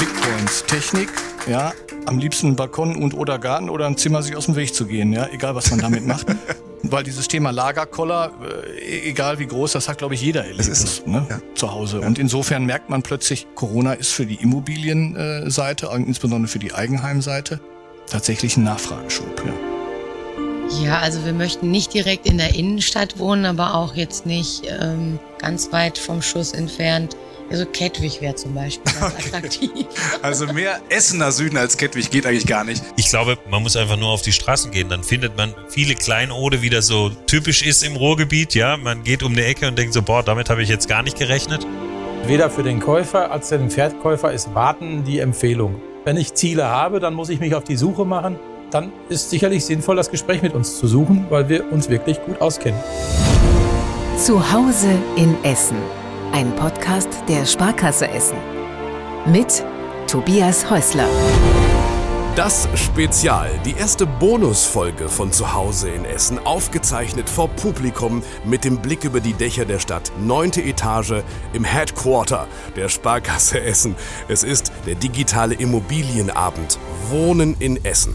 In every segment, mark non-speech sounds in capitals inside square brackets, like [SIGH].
Big Points. Technik, ja, am liebsten Balkon und oder Garten oder ein Zimmer sich aus dem Weg zu gehen, ja, egal was man damit macht. [LAUGHS] Weil dieses Thema Lagerkoller, äh, egal wie groß, das hat, glaube ich, jeder erlebt ist ne, ja. zu Hause. Ja. Und insofern merkt man plötzlich, Corona ist für die Immobilienseite, und insbesondere für die Eigenheimseite, tatsächlich ein Nachfrageschub. Ja. Ja, also wir möchten nicht direkt in der Innenstadt wohnen, aber auch jetzt nicht ähm, ganz weit vom Schuss entfernt. Also Kettwig wäre zum Beispiel ganz okay. attraktiv. Also mehr Essener Süden als Kettwig geht eigentlich gar nicht. Ich glaube, man muss einfach nur auf die Straßen gehen. Dann findet man viele Kleinode, wie das so typisch ist im Ruhrgebiet. Ja, man geht um die Ecke und denkt so, boah, damit habe ich jetzt gar nicht gerechnet. Weder für den Käufer als für den Verkäufer ist Warten die Empfehlung. Wenn ich Ziele habe, dann muss ich mich auf die Suche machen dann ist sicherlich sinnvoll, das Gespräch mit uns zu suchen, weil wir uns wirklich gut auskennen. Zu Hause in Essen. Ein Podcast der Sparkasse Essen. Mit Tobias Häusler. Das Spezial, die erste Bonusfolge von Zuhause in Essen, aufgezeichnet vor Publikum mit dem Blick über die Dächer der Stadt. Neunte Etage im Headquarter der Sparkasse Essen. Es ist der digitale Immobilienabend. Wohnen in Essen.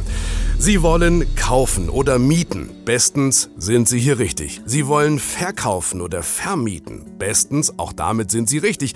Sie wollen kaufen oder mieten. Bestens sind Sie hier richtig. Sie wollen verkaufen oder vermieten. Bestens, auch damit sind Sie richtig.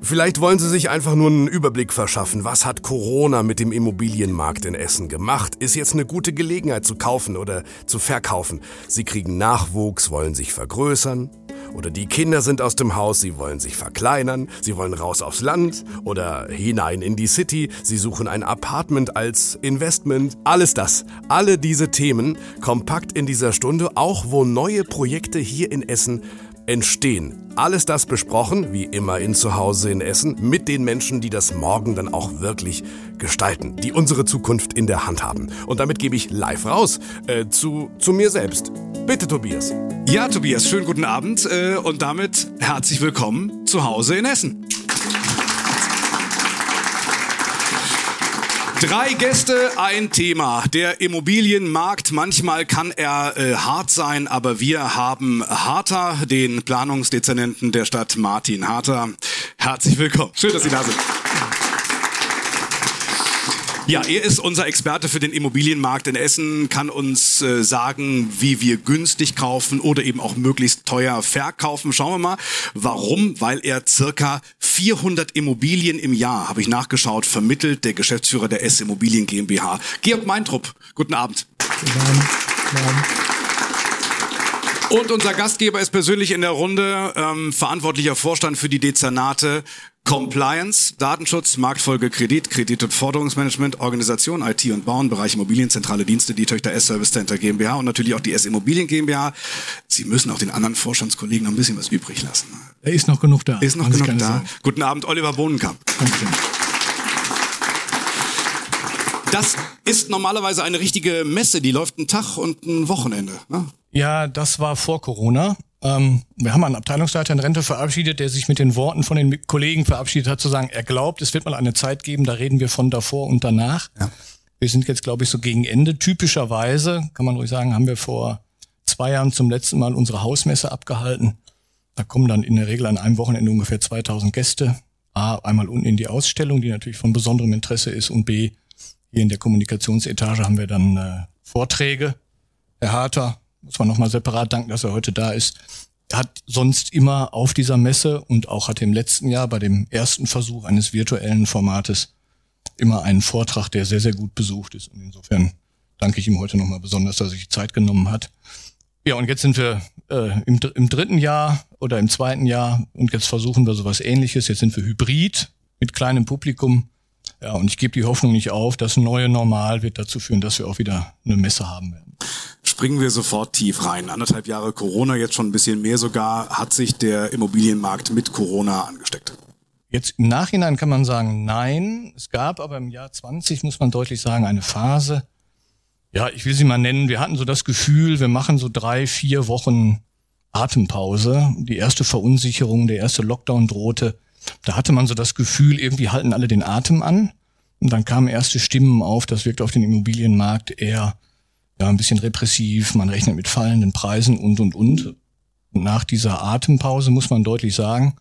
Vielleicht wollen Sie sich einfach nur einen Überblick verschaffen. Was hat Corona mit dem Immobilienmarkt in Essen gemacht? Ist jetzt eine gute Gelegenheit zu kaufen oder zu verkaufen. Sie kriegen Nachwuchs, wollen sich vergrößern. Oder die Kinder sind aus dem Haus, sie wollen sich verkleinern, sie wollen raus aufs Land oder hinein in die City, sie suchen ein Apartment als Investment. Alles das, alle diese Themen kompakt in dieser Stunde, auch wo neue Projekte hier in Essen entstehen. Alles das besprochen, wie immer in Zuhause in Essen, mit den Menschen, die das morgen dann auch wirklich gestalten, die unsere Zukunft in der Hand haben. Und damit gebe ich live raus äh, zu, zu mir selbst. Bitte, Tobias. Ja, Tobias, schönen guten Abend äh, und damit herzlich willkommen zu Hause in Essen. Drei Gäste, ein Thema. Der Immobilienmarkt, manchmal kann er äh, hart sein, aber wir haben Harter, den Planungsdezernenten der Stadt Martin Harter. Herzlich willkommen. Schön, dass Sie da sind. Ja, er ist unser Experte für den Immobilienmarkt in Essen, kann uns äh, sagen, wie wir günstig kaufen oder eben auch möglichst teuer verkaufen. Schauen wir mal, warum? Weil er circa 400 Immobilien im Jahr, habe ich nachgeschaut, vermittelt, der Geschäftsführer der S Immobilien GmbH. Georg Meintrup, guten Abend. Guten Abend. Guten Abend. Und unser Gastgeber ist persönlich in der Runde, ähm, verantwortlicher Vorstand für die Dezernate Compliance, Datenschutz, Marktfolge, Kredit, Kredit- und Forderungsmanagement, Organisation, IT und Bauen, Bereich Immobilien, zentrale Dienste, die Töchter S-Service Center GmbH und natürlich auch die S-Immobilien GmbH. Sie müssen auch den anderen Vorstandskollegen noch ein bisschen was übrig lassen. Er ist noch genug da. Ist noch genug da. Sagen. Guten Abend, Oliver Bohnenkamp. Danke. Das ist normalerweise eine richtige Messe, die läuft einen Tag und ein Wochenende. Ne? Ja, das war vor Corona. Ähm, wir haben einen Abteilungsleiter in Rente verabschiedet, der sich mit den Worten von den Kollegen verabschiedet hat, zu sagen, er glaubt, es wird mal eine Zeit geben, da reden wir von davor und danach. Ja. Wir sind jetzt, glaube ich, so gegen Ende. Typischerweise, kann man ruhig sagen, haben wir vor zwei Jahren zum letzten Mal unsere Hausmesse abgehalten. Da kommen dann in der Regel an einem Wochenende ungefähr 2000 Gäste. A, einmal unten in die Ausstellung, die natürlich von besonderem Interesse ist, und B, hier in der Kommunikationsetage haben wir dann äh, Vorträge. Herr Harter, muss man nochmal separat danken, dass er heute da ist, hat sonst immer auf dieser Messe und auch hat im letzten Jahr bei dem ersten Versuch eines virtuellen Formates immer einen Vortrag, der sehr, sehr gut besucht ist. Und insofern danke ich ihm heute nochmal besonders, dass er sich Zeit genommen hat. Ja, und jetzt sind wir äh, im, im dritten Jahr oder im zweiten Jahr und jetzt versuchen wir sowas ähnliches. Jetzt sind wir hybrid mit kleinem Publikum. Ja, und ich gebe die Hoffnung nicht auf, das neue Normal wird dazu führen, dass wir auch wieder eine Messe haben werden springen wir sofort tief rein. Anderthalb Jahre Corona, jetzt schon ein bisschen mehr sogar, hat sich der Immobilienmarkt mit Corona angesteckt. Jetzt im Nachhinein kann man sagen, nein. Es gab aber im Jahr 20, muss man deutlich sagen, eine Phase. Ja, ich will sie mal nennen. Wir hatten so das Gefühl, wir machen so drei, vier Wochen Atempause. Die erste Verunsicherung, der erste Lockdown drohte. Da hatte man so das Gefühl, irgendwie halten alle den Atem an. Und dann kamen erste Stimmen auf, das wirkt auf den Immobilienmarkt eher ja, ein bisschen repressiv, man rechnet mit fallenden Preisen und, und, und. Und nach dieser Atempause muss man deutlich sagen,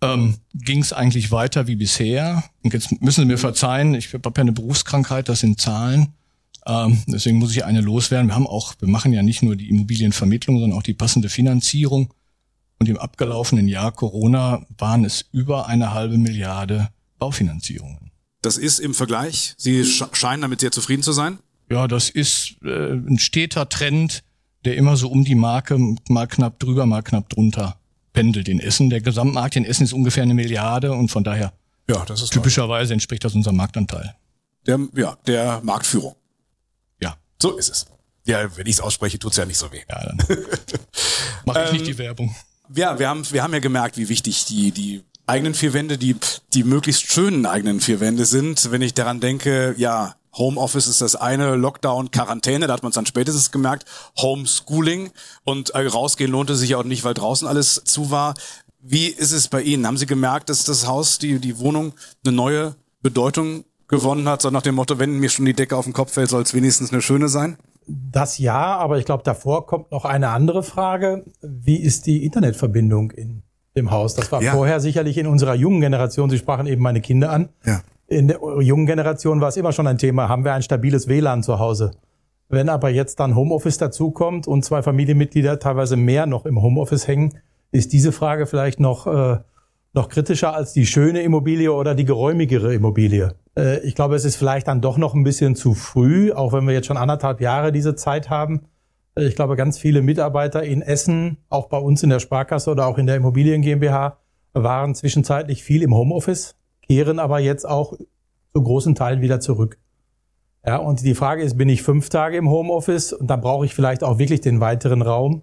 ähm, ging es eigentlich weiter wie bisher. Und jetzt müssen Sie mir verzeihen, ich habe ja eine Berufskrankheit, das sind Zahlen. Ähm, deswegen muss ich eine loswerden. Wir haben auch, wir machen ja nicht nur die Immobilienvermittlung, sondern auch die passende Finanzierung. Und im abgelaufenen Jahr Corona waren es über eine halbe Milliarde Baufinanzierungen. Das ist im Vergleich, Sie scheinen damit sehr zufrieden zu sein? Ja, das ist äh, ein steter Trend, der immer so um die Marke mal knapp drüber, mal knapp drunter pendelt in Essen. Der Gesamtmarkt in Essen ist ungefähr eine Milliarde und von daher ja, das ist typischerweise entspricht das unserem Marktanteil. Der, ja, der Marktführung. Ja. So ist es. Ja, wenn ich es ausspreche, tut's ja nicht so weh. Ja, dann [LAUGHS] mache ich ähm, nicht die Werbung. Ja, wir haben, wir haben ja gemerkt, wie wichtig die, die eigenen vier Wände, die, die möglichst schönen eigenen vier Wände sind. Wenn ich daran denke, ja, Homeoffice ist das eine, Lockdown, Quarantäne, da hat man es dann spätestens gemerkt, Homeschooling und äh, rausgehen lohnte sich auch nicht, weil draußen alles zu war. Wie ist es bei Ihnen? Haben Sie gemerkt, dass das Haus, die, die Wohnung eine neue Bedeutung gewonnen hat, so nach dem Motto, wenn mir schon die Decke auf den Kopf fällt, soll es wenigstens eine schöne sein? Das ja, aber ich glaube, davor kommt noch eine andere Frage. Wie ist die Internetverbindung in dem Haus? Das war ja. vorher sicherlich in unserer jungen Generation, Sie sprachen eben meine Kinder an, ja in der jungen Generation war es immer schon ein Thema, haben wir ein stabiles WLAN zu Hause. Wenn aber jetzt dann Homeoffice dazukommt und zwei Familienmitglieder teilweise mehr noch im Homeoffice hängen, ist diese Frage vielleicht noch, äh, noch kritischer als die schöne Immobilie oder die geräumigere Immobilie. Äh, ich glaube, es ist vielleicht dann doch noch ein bisschen zu früh, auch wenn wir jetzt schon anderthalb Jahre diese Zeit haben. Äh, ich glaube, ganz viele Mitarbeiter in Essen, auch bei uns in der Sparkasse oder auch in der Immobilien GmbH, waren zwischenzeitlich viel im Homeoffice kehren aber jetzt auch zu großen Teilen wieder zurück. Ja, und die Frage ist, bin ich fünf Tage im Homeoffice und dann brauche ich vielleicht auch wirklich den weiteren Raum?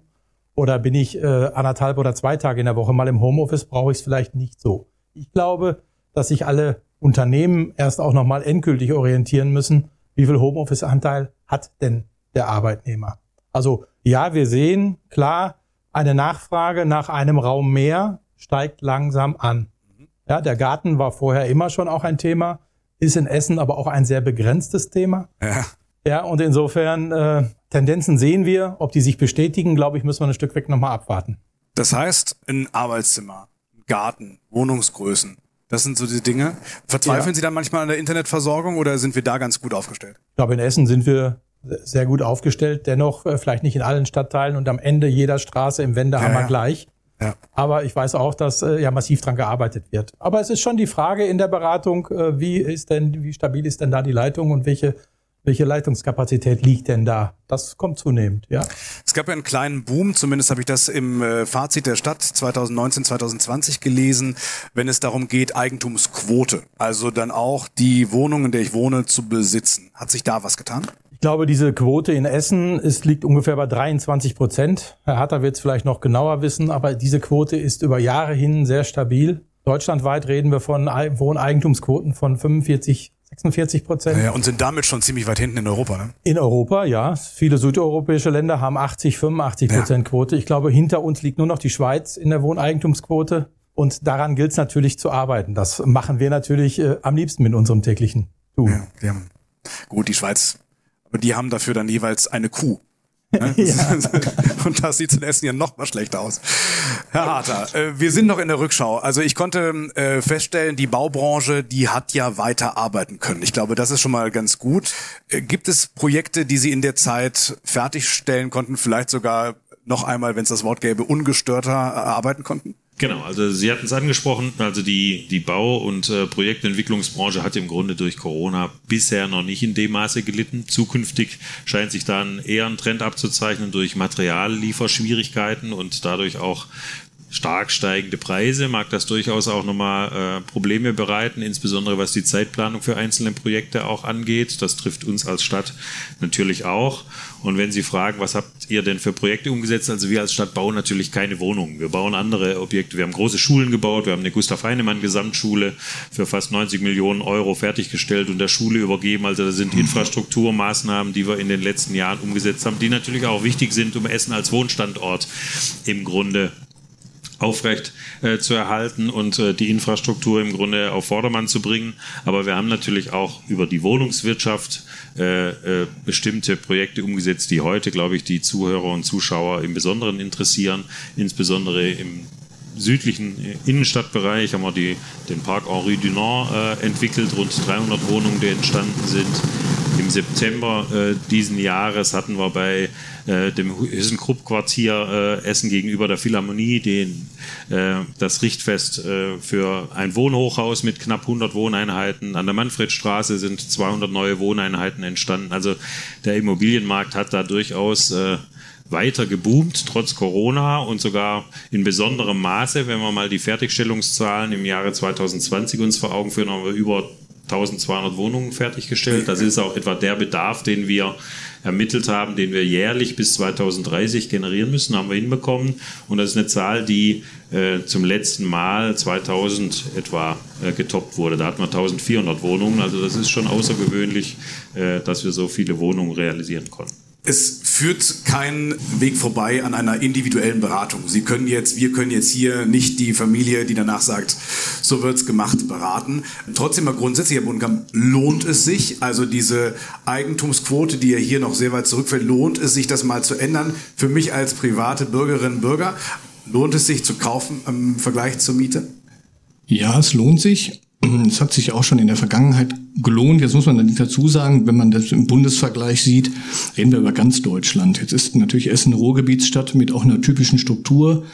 Oder bin ich äh, anderthalb oder zwei Tage in der Woche mal im Homeoffice, brauche ich es vielleicht nicht so. Ich glaube, dass sich alle Unternehmen erst auch nochmal endgültig orientieren müssen, wie viel Homeoffice-Anteil hat denn der Arbeitnehmer. Also ja, wir sehen klar, eine Nachfrage nach einem Raum mehr steigt langsam an. Ja, der Garten war vorher immer schon auch ein Thema, ist in Essen aber auch ein sehr begrenztes Thema. Ja. Ja, und insofern äh, Tendenzen sehen wir. Ob die sich bestätigen, glaube ich, müssen wir ein Stück weg nochmal abwarten. Das heißt, ein Arbeitszimmer, Garten, Wohnungsgrößen, das sind so die Dinge. Verzweifeln ja. Sie da manchmal an der Internetversorgung oder sind wir da ganz gut aufgestellt? Ich glaube, in Essen sind wir sehr gut aufgestellt. Dennoch äh, vielleicht nicht in allen Stadtteilen und am Ende jeder Straße im Wendehammer ja, gleich. Ja. Aber ich weiß auch, dass äh, ja massiv dran gearbeitet wird. Aber es ist schon die Frage in der Beratung, äh, wie ist denn, wie stabil ist denn da die Leitung und welche welche Leitungskapazität liegt denn da? Das kommt zunehmend, ja. Es gab ja einen kleinen Boom, zumindest habe ich das im äh, Fazit der Stadt 2019, 2020 gelesen, wenn es darum geht, Eigentumsquote. Also dann auch die Wohnung, in der ich wohne, zu besitzen. Hat sich da was getan? Glaube, diese Quote in Essen ist, liegt ungefähr bei 23 Prozent. Herr Hatter wird es vielleicht noch genauer wissen, aber diese Quote ist über Jahre hin sehr stabil. Deutschlandweit reden wir von Wohneigentumsquoten von 45, 46 Prozent. Ja, und sind damit schon ziemlich weit hinten in Europa, ne? In Europa, ja. Viele südeuropäische Länder haben 80, 85 Prozent ja. Quote. Ich glaube, hinter uns liegt nur noch die Schweiz in der Wohneigentumsquote. Und daran gilt es natürlich zu arbeiten. Das machen wir natürlich äh, am liebsten mit unserem täglichen Tun. Ja, Gut, die Schweiz und die haben dafür dann jeweils eine Kuh. Ne? [LAUGHS] [LAUGHS] ja. Und das sieht in Essen ja noch mal schlechter aus. Herr Harter, äh, wir sind noch in der Rückschau. Also ich konnte äh, feststellen, die Baubranche, die hat ja weiter arbeiten können. Ich glaube, das ist schon mal ganz gut. Äh, gibt es Projekte, die Sie in der Zeit fertigstellen konnten, vielleicht sogar noch einmal, wenn es das Wort gäbe, ungestörter arbeiten konnten? Genau, also Sie hatten es angesprochen, also die, die Bau- und äh, Projektentwicklungsbranche hat im Grunde durch Corona bisher noch nicht in dem Maße gelitten. Zukünftig scheint sich dann eher ein Trend abzuzeichnen durch Materiallieferschwierigkeiten und dadurch auch stark steigende Preise mag das durchaus auch nochmal äh, Probleme bereiten, insbesondere was die Zeitplanung für einzelne Projekte auch angeht. Das trifft uns als Stadt natürlich auch. Und wenn Sie fragen, was habt ihr denn für Projekte umgesetzt? Also wir als Stadt bauen natürlich keine Wohnungen. Wir bauen andere Objekte. Wir haben große Schulen gebaut. Wir haben eine Gustav Heinemann Gesamtschule für fast 90 Millionen Euro fertiggestellt und der Schule übergeben. Also das sind Infrastrukturmaßnahmen, die wir in den letzten Jahren umgesetzt haben, die natürlich auch wichtig sind, um Essen als Wohnstandort im Grunde aufrecht äh, zu erhalten und äh, die Infrastruktur im Grunde auf Vordermann zu bringen. Aber wir haben natürlich auch über die Wohnungswirtschaft äh, äh, bestimmte Projekte umgesetzt, die heute, glaube ich, die Zuhörer und Zuschauer im Besonderen interessieren, insbesondere im südlichen Innenstadtbereich haben wir die, den Park Henri Dunant äh, entwickelt, rund 300 Wohnungen, die entstanden sind. Im September äh, diesen Jahres hatten wir bei äh, dem Hüsenkrupp-Quartier äh, Essen gegenüber der Philharmonie den, äh, das Richtfest äh, für ein Wohnhochhaus mit knapp 100 Wohneinheiten. An der Manfredstraße sind 200 neue Wohneinheiten entstanden. Also der Immobilienmarkt hat da durchaus äh, weiter geboomt, trotz Corona und sogar in besonderem Maße, wenn wir mal die Fertigstellungszahlen im Jahre 2020 uns vor Augen führen, haben wir über 1200 Wohnungen fertiggestellt. Das ist auch etwa der Bedarf, den wir ermittelt haben, den wir jährlich bis 2030 generieren müssen, haben wir hinbekommen. Und das ist eine Zahl, die äh, zum letzten Mal 2000 etwa äh, getoppt wurde. Da hatten wir 1400 Wohnungen. Also das ist schon außergewöhnlich, äh, dass wir so viele Wohnungen realisieren konnten. Es führt kein Weg vorbei an einer individuellen Beratung. Sie können jetzt, wir können jetzt hier nicht die Familie, die danach sagt, so wird's gemacht, beraten. Trotzdem mal grundsätzlich, Herr Bodenkamp, lohnt es sich, also diese Eigentumsquote, die ja hier noch sehr weit zurückfällt, lohnt es sich, das mal zu ändern? Für mich als private Bürgerinnen und Bürger, lohnt es sich zu kaufen im Vergleich zur Miete? Ja, es lohnt sich. [CLEARS THROAT] Es hat sich auch schon in der Vergangenheit gelohnt. Jetzt muss man dazu sagen, wenn man das im Bundesvergleich sieht, reden wir über ganz Deutschland. Jetzt ist natürlich Essen eine Ruhrgebietsstadt mit auch einer typischen Struktur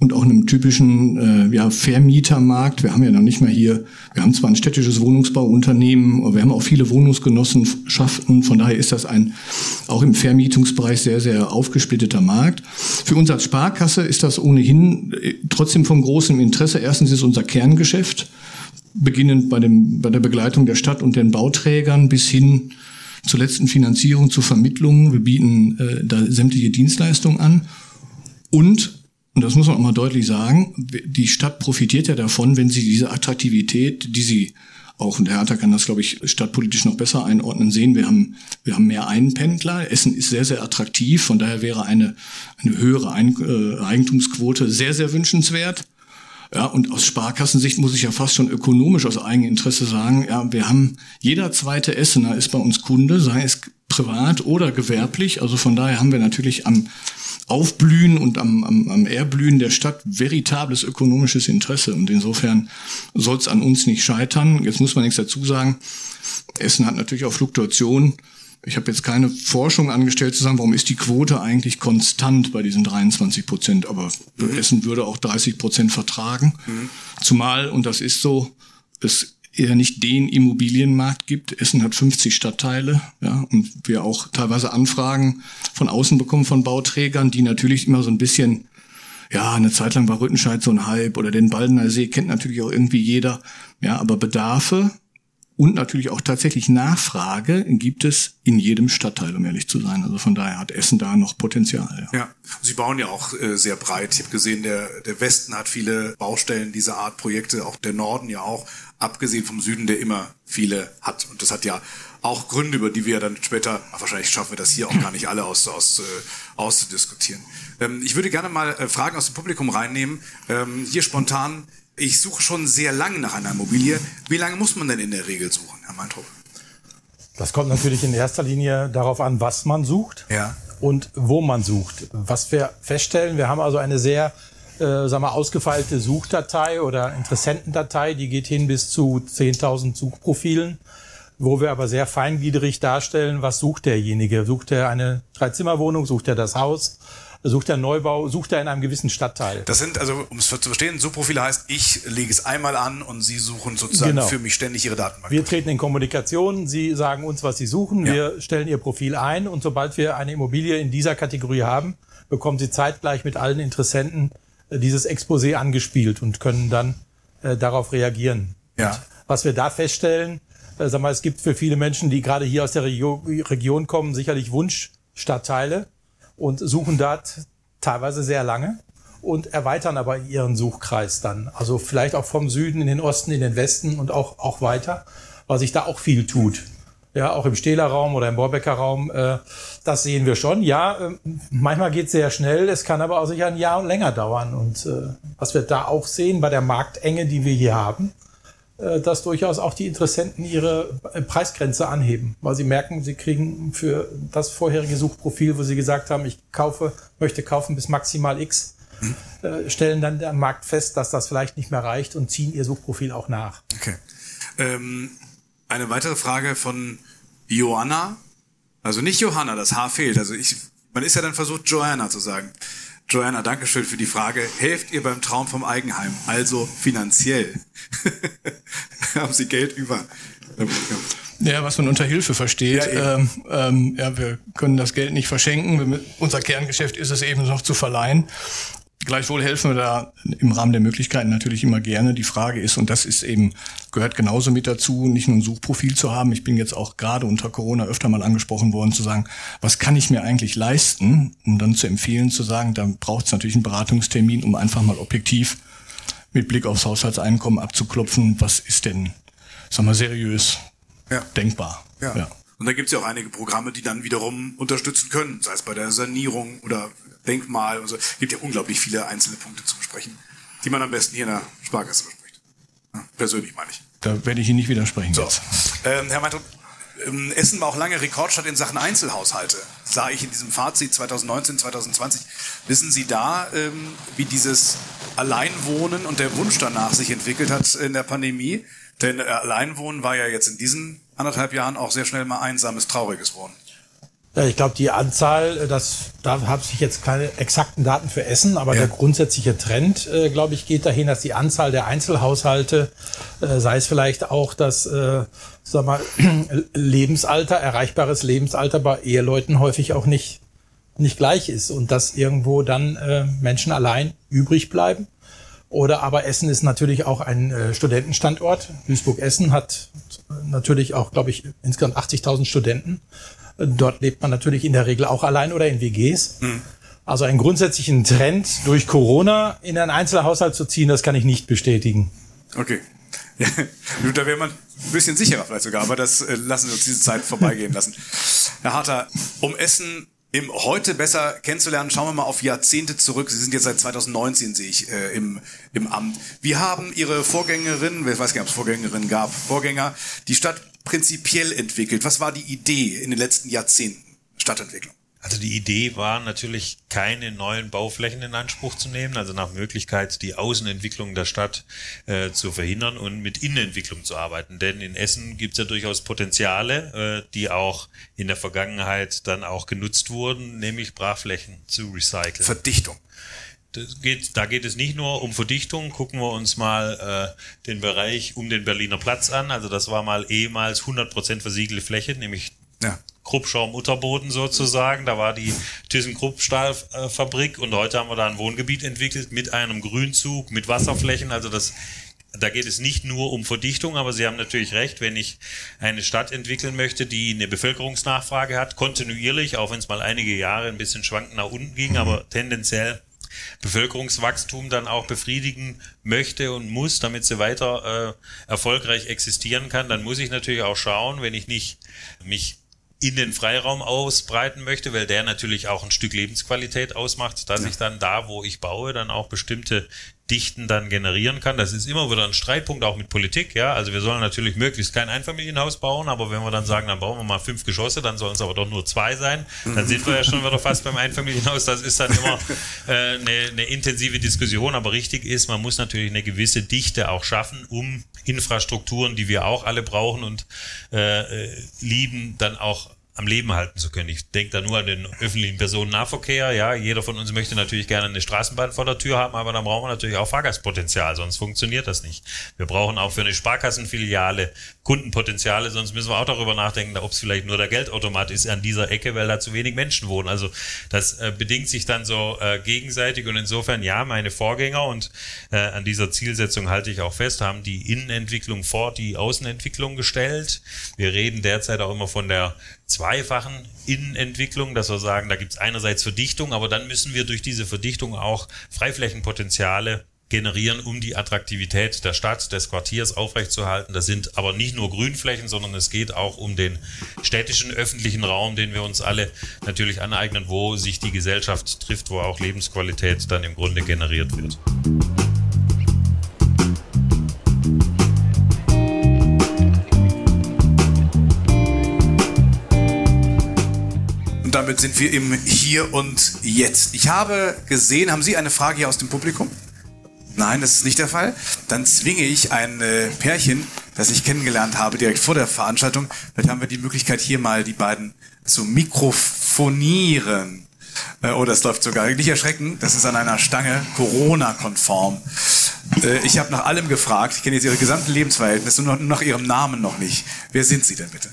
und auch einem typischen äh, ja, Vermietermarkt. Wir haben ja noch nicht mal hier, wir haben zwar ein städtisches Wohnungsbauunternehmen, aber wir haben auch viele Wohnungsgenossenschaften. Von daher ist das ein auch im Vermietungsbereich sehr, sehr aufgesplitteter Markt. Für uns als Sparkasse ist das ohnehin äh, trotzdem von großem Interesse. Erstens ist unser Kerngeschäft beginnend bei, dem, bei der Begleitung der Stadt und den Bauträgern bis hin zur letzten Finanzierung, zur Vermittlung. Wir bieten äh, da sämtliche Dienstleistungen an. Und, und das muss man auch mal deutlich sagen, die Stadt profitiert ja davon, wenn sie diese Attraktivität, die sie auch, und Herr Hatter kann das, glaube ich, stadtpolitisch noch besser einordnen, sehen. Wir haben, wir haben mehr Einpendler. Essen ist sehr, sehr attraktiv. Von daher wäre eine, eine höhere äh, Eigentumsquote sehr, sehr wünschenswert. Ja, und aus Sparkassensicht muss ich ja fast schon ökonomisch aus eigenem Interesse sagen, ja, wir haben, jeder zweite Essener ist bei uns Kunde, sei es privat oder gewerblich. Also von daher haben wir natürlich am Aufblühen und am, am, am Erblühen der Stadt veritables ökonomisches Interesse. Und insofern soll es an uns nicht scheitern. Jetzt muss man nichts dazu sagen. Essen hat natürlich auch Fluktuationen. Ich habe jetzt keine Forschung angestellt zu sagen, warum ist die Quote eigentlich konstant bei diesen 23 Prozent, aber mhm. Essen würde auch 30 Prozent vertragen. Mhm. Zumal, und das ist so, es eher nicht den Immobilienmarkt gibt. Essen hat 50 Stadtteile, ja, und wir auch teilweise Anfragen von außen bekommen von Bauträgern, die natürlich immer so ein bisschen, ja, eine Zeit lang war Rüttenscheid so ein Hype oder den Baldener See kennt natürlich auch irgendwie jeder, ja, aber Bedarfe und natürlich auch tatsächlich Nachfrage gibt es in jedem Stadtteil, um ehrlich zu sein. Also von daher hat Essen da noch Potenzial. Ja, ja. Sie bauen ja auch äh, sehr breit. Ich habe gesehen, der, der Westen hat viele Baustellen dieser Art Projekte, auch der Norden ja auch, abgesehen vom Süden, der immer viele hat. Und das hat ja auch Gründe, über die wir dann später, wahrscheinlich schaffen wir das hier auch gar nicht alle aus, aus, äh, auszudiskutieren. Ähm, ich würde gerne mal äh, Fragen aus dem Publikum reinnehmen. Ähm, hier spontan ich suche schon sehr lange nach einer Immobilie. Wie lange muss man denn in der Regel suchen, Herr Meintrup? Das kommt natürlich in erster Linie darauf an, was man sucht ja. und wo man sucht. Was wir feststellen, wir haben also eine sehr äh, sagen wir, ausgefeilte Suchdatei oder Interessentendatei, die geht hin bis zu 10.000 Suchprofilen, wo wir aber sehr feingliedrig darstellen, was sucht derjenige. Sucht er eine Dreizimmerwohnung, sucht er das Haus, sucht er Neubau, sucht er in einem gewissen Stadtteil. Das sind, also um es zu verstehen, Suchprofile heißt, ich lege es einmal an und Sie suchen sozusagen genau. für mich ständig Ihre Datenbank. Wir treten in Kommunikation, Sie sagen uns, was Sie suchen, ja. wir stellen Ihr Profil ein und sobald wir eine Immobilie in dieser Kategorie haben, bekommen Sie zeitgleich mit allen Interessenten äh, dieses Exposé angespielt und können dann äh, darauf reagieren. Ja. Und was wir da feststellen, äh, sag mal, es gibt für viele Menschen, die gerade hier aus der Regio Region kommen, sicherlich Wunschstadtteile und suchen dort teilweise sehr lange und erweitern aber ihren Suchkreis dann. Also vielleicht auch vom Süden in den Osten, in den Westen und auch, auch weiter, weil sich da auch viel tut. Ja, auch im Stähler Raum oder im Borbecker Raum, äh, das sehen wir schon. Ja, äh, manchmal geht es sehr schnell, es kann aber auch sicher ein Jahr länger dauern. Und äh, was wir da auch sehen bei der Marktenge, die wir hier haben, dass durchaus auch die Interessenten ihre äh, Preisgrenze anheben, weil sie merken, sie kriegen für das vorherige Suchprofil, wo sie gesagt haben, ich kaufe, möchte kaufen bis maximal X, äh, stellen dann am Markt fest, dass das vielleicht nicht mehr reicht und ziehen ihr Suchprofil auch nach. Okay. Ähm, eine weitere Frage von Joanna. Also nicht Johanna, das H fehlt. Also ich, man ist ja dann versucht, Joanna zu sagen. Joanna, Dankeschön für die Frage. Helft ihr beim Traum vom Eigenheim? Also finanziell. [LAUGHS] Haben Sie Geld über? Ja, was man unter Hilfe versteht. Ja, ähm, ähm, ja, wir können das Geld nicht verschenken. Unser Kerngeschäft ist es eben noch zu verleihen. Gleichwohl helfen wir da im Rahmen der Möglichkeiten natürlich immer gerne. Die Frage ist, und das ist eben, gehört genauso mit dazu, nicht nur ein Suchprofil zu haben. Ich bin jetzt auch gerade unter Corona öfter mal angesprochen worden, zu sagen, was kann ich mir eigentlich leisten, um dann zu empfehlen, zu sagen, da braucht es natürlich einen Beratungstermin, um einfach mal objektiv mit Blick aufs Haushaltseinkommen abzuklopfen, was ist denn, sag mal, seriös ja. denkbar. Ja. ja. Und da gibt es ja auch einige Programme, die dann wiederum unterstützen können, sei es bei der Sanierung oder Denkmal und so. Es gibt ja unglaublich viele einzelne Punkte zu besprechen, die man am besten hier in der Sparkasse bespricht. Ja, persönlich meine ich. Da werde ich Ihnen nicht widersprechen so. Ähm, Herr Meintel, ähm, Essen war auch lange Rekordstadt in Sachen Einzelhaushalte. Sah ich in diesem Fazit 2019, 2020. Wissen Sie da, ähm, wie dieses Alleinwohnen und der Wunsch danach sich entwickelt hat in der Pandemie? Denn Alleinwohnen war ja jetzt in diesen anderthalb Jahren auch sehr schnell mal einsames, trauriges Wohnen. Ja, ich glaube, die Anzahl, äh, das, da habe ich jetzt keine exakten Daten für Essen, aber ja. der grundsätzliche Trend, äh, glaube ich, geht dahin, dass die Anzahl der Einzelhaushalte, äh, sei es vielleicht auch das, äh, sag mal, [CLEARS THROAT] Lebensalter, erreichbares Lebensalter bei Eheleuten häufig auch nicht, nicht gleich ist und dass irgendwo dann äh, Menschen allein übrig bleiben. Oder aber Essen ist natürlich auch ein äh, Studentenstandort. Duisburg-Essen hat natürlich auch, glaube ich, insgesamt 80.000 Studenten. Dort lebt man natürlich in der Regel auch allein oder in WGs. Mhm. Also einen grundsätzlichen Trend durch Corona in einen Einzelhaushalt zu ziehen, das kann ich nicht bestätigen. Okay. [LAUGHS] Ja, da wäre man ein bisschen sicherer vielleicht sogar, aber das äh, lassen wir uns diese Zeit vorbeigehen lassen. Herr Harter, um Essen im heute besser kennenzulernen, schauen wir mal auf Jahrzehnte zurück. Sie sind jetzt seit 2019, sehe ich, äh, im, im Amt. Wie haben Ihre Vorgängerinnen, ich weiß gar nicht, ob es Vorgängerinnen gab, Vorgänger, die Stadt prinzipiell entwickelt? Was war die Idee in den letzten Jahrzehnten Stadtentwicklung? Also die Idee war natürlich, keine neuen Bauflächen in Anspruch zu nehmen, also nach Möglichkeit die Außenentwicklung der Stadt äh, zu verhindern und mit Innenentwicklung zu arbeiten. Denn in Essen gibt es ja durchaus Potenziale, äh, die auch in der Vergangenheit dann auch genutzt wurden, nämlich Brachflächen zu recyceln. Verdichtung. Geht, da geht es nicht nur um Verdichtung. Gucken wir uns mal äh, den Bereich um den Berliner Platz an. Also das war mal ehemals 100% versiegelte Fläche, nämlich ja. Kruppschaum-Unterboden sozusagen. Da war die ThyssenKrupp-Stahlfabrik und heute haben wir da ein Wohngebiet entwickelt mit einem Grünzug, mit Wasserflächen. Also das da geht es nicht nur um Verdichtung, aber Sie haben natürlich recht, wenn ich eine Stadt entwickeln möchte, die eine Bevölkerungsnachfrage hat, kontinuierlich, auch wenn es mal einige Jahre ein bisschen schwankend nach unten ging, aber tendenziell Bevölkerungswachstum dann auch befriedigen möchte und muss, damit sie weiter äh, erfolgreich existieren kann, dann muss ich natürlich auch schauen, wenn ich nicht mich in den Freiraum ausbreiten möchte, weil der natürlich auch ein Stück Lebensqualität ausmacht, dass ja. ich dann da, wo ich baue, dann auch bestimmte Dichten dann generieren kann. Das ist immer wieder ein Streitpunkt auch mit Politik, ja. Also wir sollen natürlich möglichst kein Einfamilienhaus bauen, aber wenn wir dann sagen, dann bauen wir mal fünf Geschosse, dann sollen es aber doch nur zwei sein, dann sind wir ja schon wieder fast beim Einfamilienhaus. Das ist dann immer äh, eine, eine intensive Diskussion, aber richtig ist, man muss natürlich eine gewisse Dichte auch schaffen, um Infrastrukturen, die wir auch alle brauchen und äh, äh lieben, dann auch am Leben halten zu können. Ich denke da nur an den öffentlichen Personennahverkehr. Ja, jeder von uns möchte natürlich gerne eine Straßenbahn vor der Tür haben, aber dann brauchen wir natürlich auch Fahrgastpotenzial, sonst funktioniert das nicht. Wir brauchen auch für eine Sparkassenfiliale Kundenpotenziale, sonst müssen wir auch darüber nachdenken, ob es vielleicht nur der Geldautomat ist an dieser Ecke, weil da zu wenig Menschen wohnen. Also das äh, bedingt sich dann so äh, gegenseitig und insofern ja, meine Vorgänger und äh, an dieser Zielsetzung halte ich auch fest, haben die Innenentwicklung vor die Außenentwicklung gestellt. Wir reden derzeit auch immer von der zweifachen Innenentwicklung, dass wir sagen, da gibt es einerseits Verdichtung, aber dann müssen wir durch diese Verdichtung auch Freiflächenpotenziale generieren, um die Attraktivität der Stadt, des Quartiers aufrechtzuerhalten. Das sind aber nicht nur Grünflächen, sondern es geht auch um den städtischen öffentlichen Raum, den wir uns alle natürlich aneignen, wo sich die Gesellschaft trifft, wo auch Lebensqualität dann im Grunde generiert wird. Damit sind wir im Hier und Jetzt. Ich habe gesehen, haben Sie eine Frage hier aus dem Publikum? Nein, das ist nicht der Fall. Dann zwinge ich ein äh, Pärchen, das ich kennengelernt habe, direkt vor der Veranstaltung. Vielleicht haben wir die Möglichkeit, hier mal die beiden zu mikrofonieren. Äh, oh, das läuft sogar. Nicht erschrecken, das ist an einer Stange Corona-konform. Äh, ich habe nach allem gefragt. Ich kenne jetzt Ihre gesamten Lebensverhältnisse, nur nach Ihrem Namen noch nicht. Wer sind Sie denn bitte?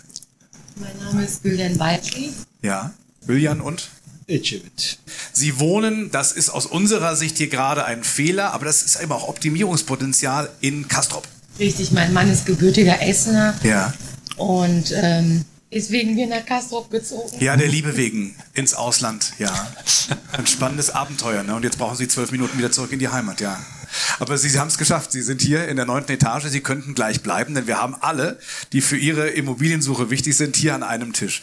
Mein Name ist Gülden Weitli. Ja, Julian und? Ecevit. Sie wohnen, das ist aus unserer Sicht hier gerade ein Fehler, aber das ist eben auch Optimierungspotenzial in Kastrop. Richtig, mein Mann ist gebürtiger Essener Ja. und ähm, ist wegen mir nach Kastrop gezogen. Ja, der Liebe wegen ins Ausland, ja. Ein spannendes Abenteuer, ne? Und jetzt brauchen Sie zwölf Minuten wieder zurück in die Heimat, ja. Aber Sie, haben es geschafft. Sie sind hier in der neunten Etage. Sie könnten gleich bleiben, denn wir haben alle, die für Ihre Immobiliensuche wichtig sind, hier an einem Tisch.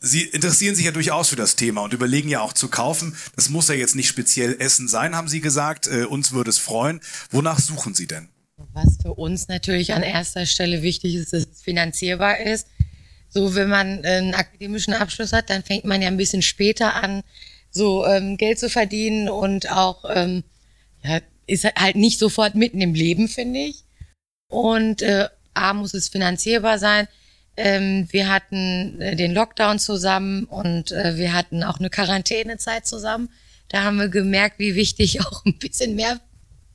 Sie interessieren sich ja durchaus für das Thema und überlegen ja auch zu kaufen. Das muss ja jetzt nicht speziell Essen sein, haben Sie gesagt. Äh, uns würde es freuen. Wonach suchen Sie denn? Was für uns natürlich an erster Stelle wichtig ist, dass es finanzierbar ist. So, wenn man einen akademischen Abschluss hat, dann fängt man ja ein bisschen später an, so ähm, Geld zu verdienen und auch ähm, ja, ist halt nicht sofort mitten im Leben, finde ich. Und äh, A muss es finanzierbar sein. Ähm, wir hatten äh, den Lockdown zusammen und äh, wir hatten auch eine Quarantänezeit zusammen. Da haben wir gemerkt, wie wichtig [LAUGHS] auch ein bisschen mehr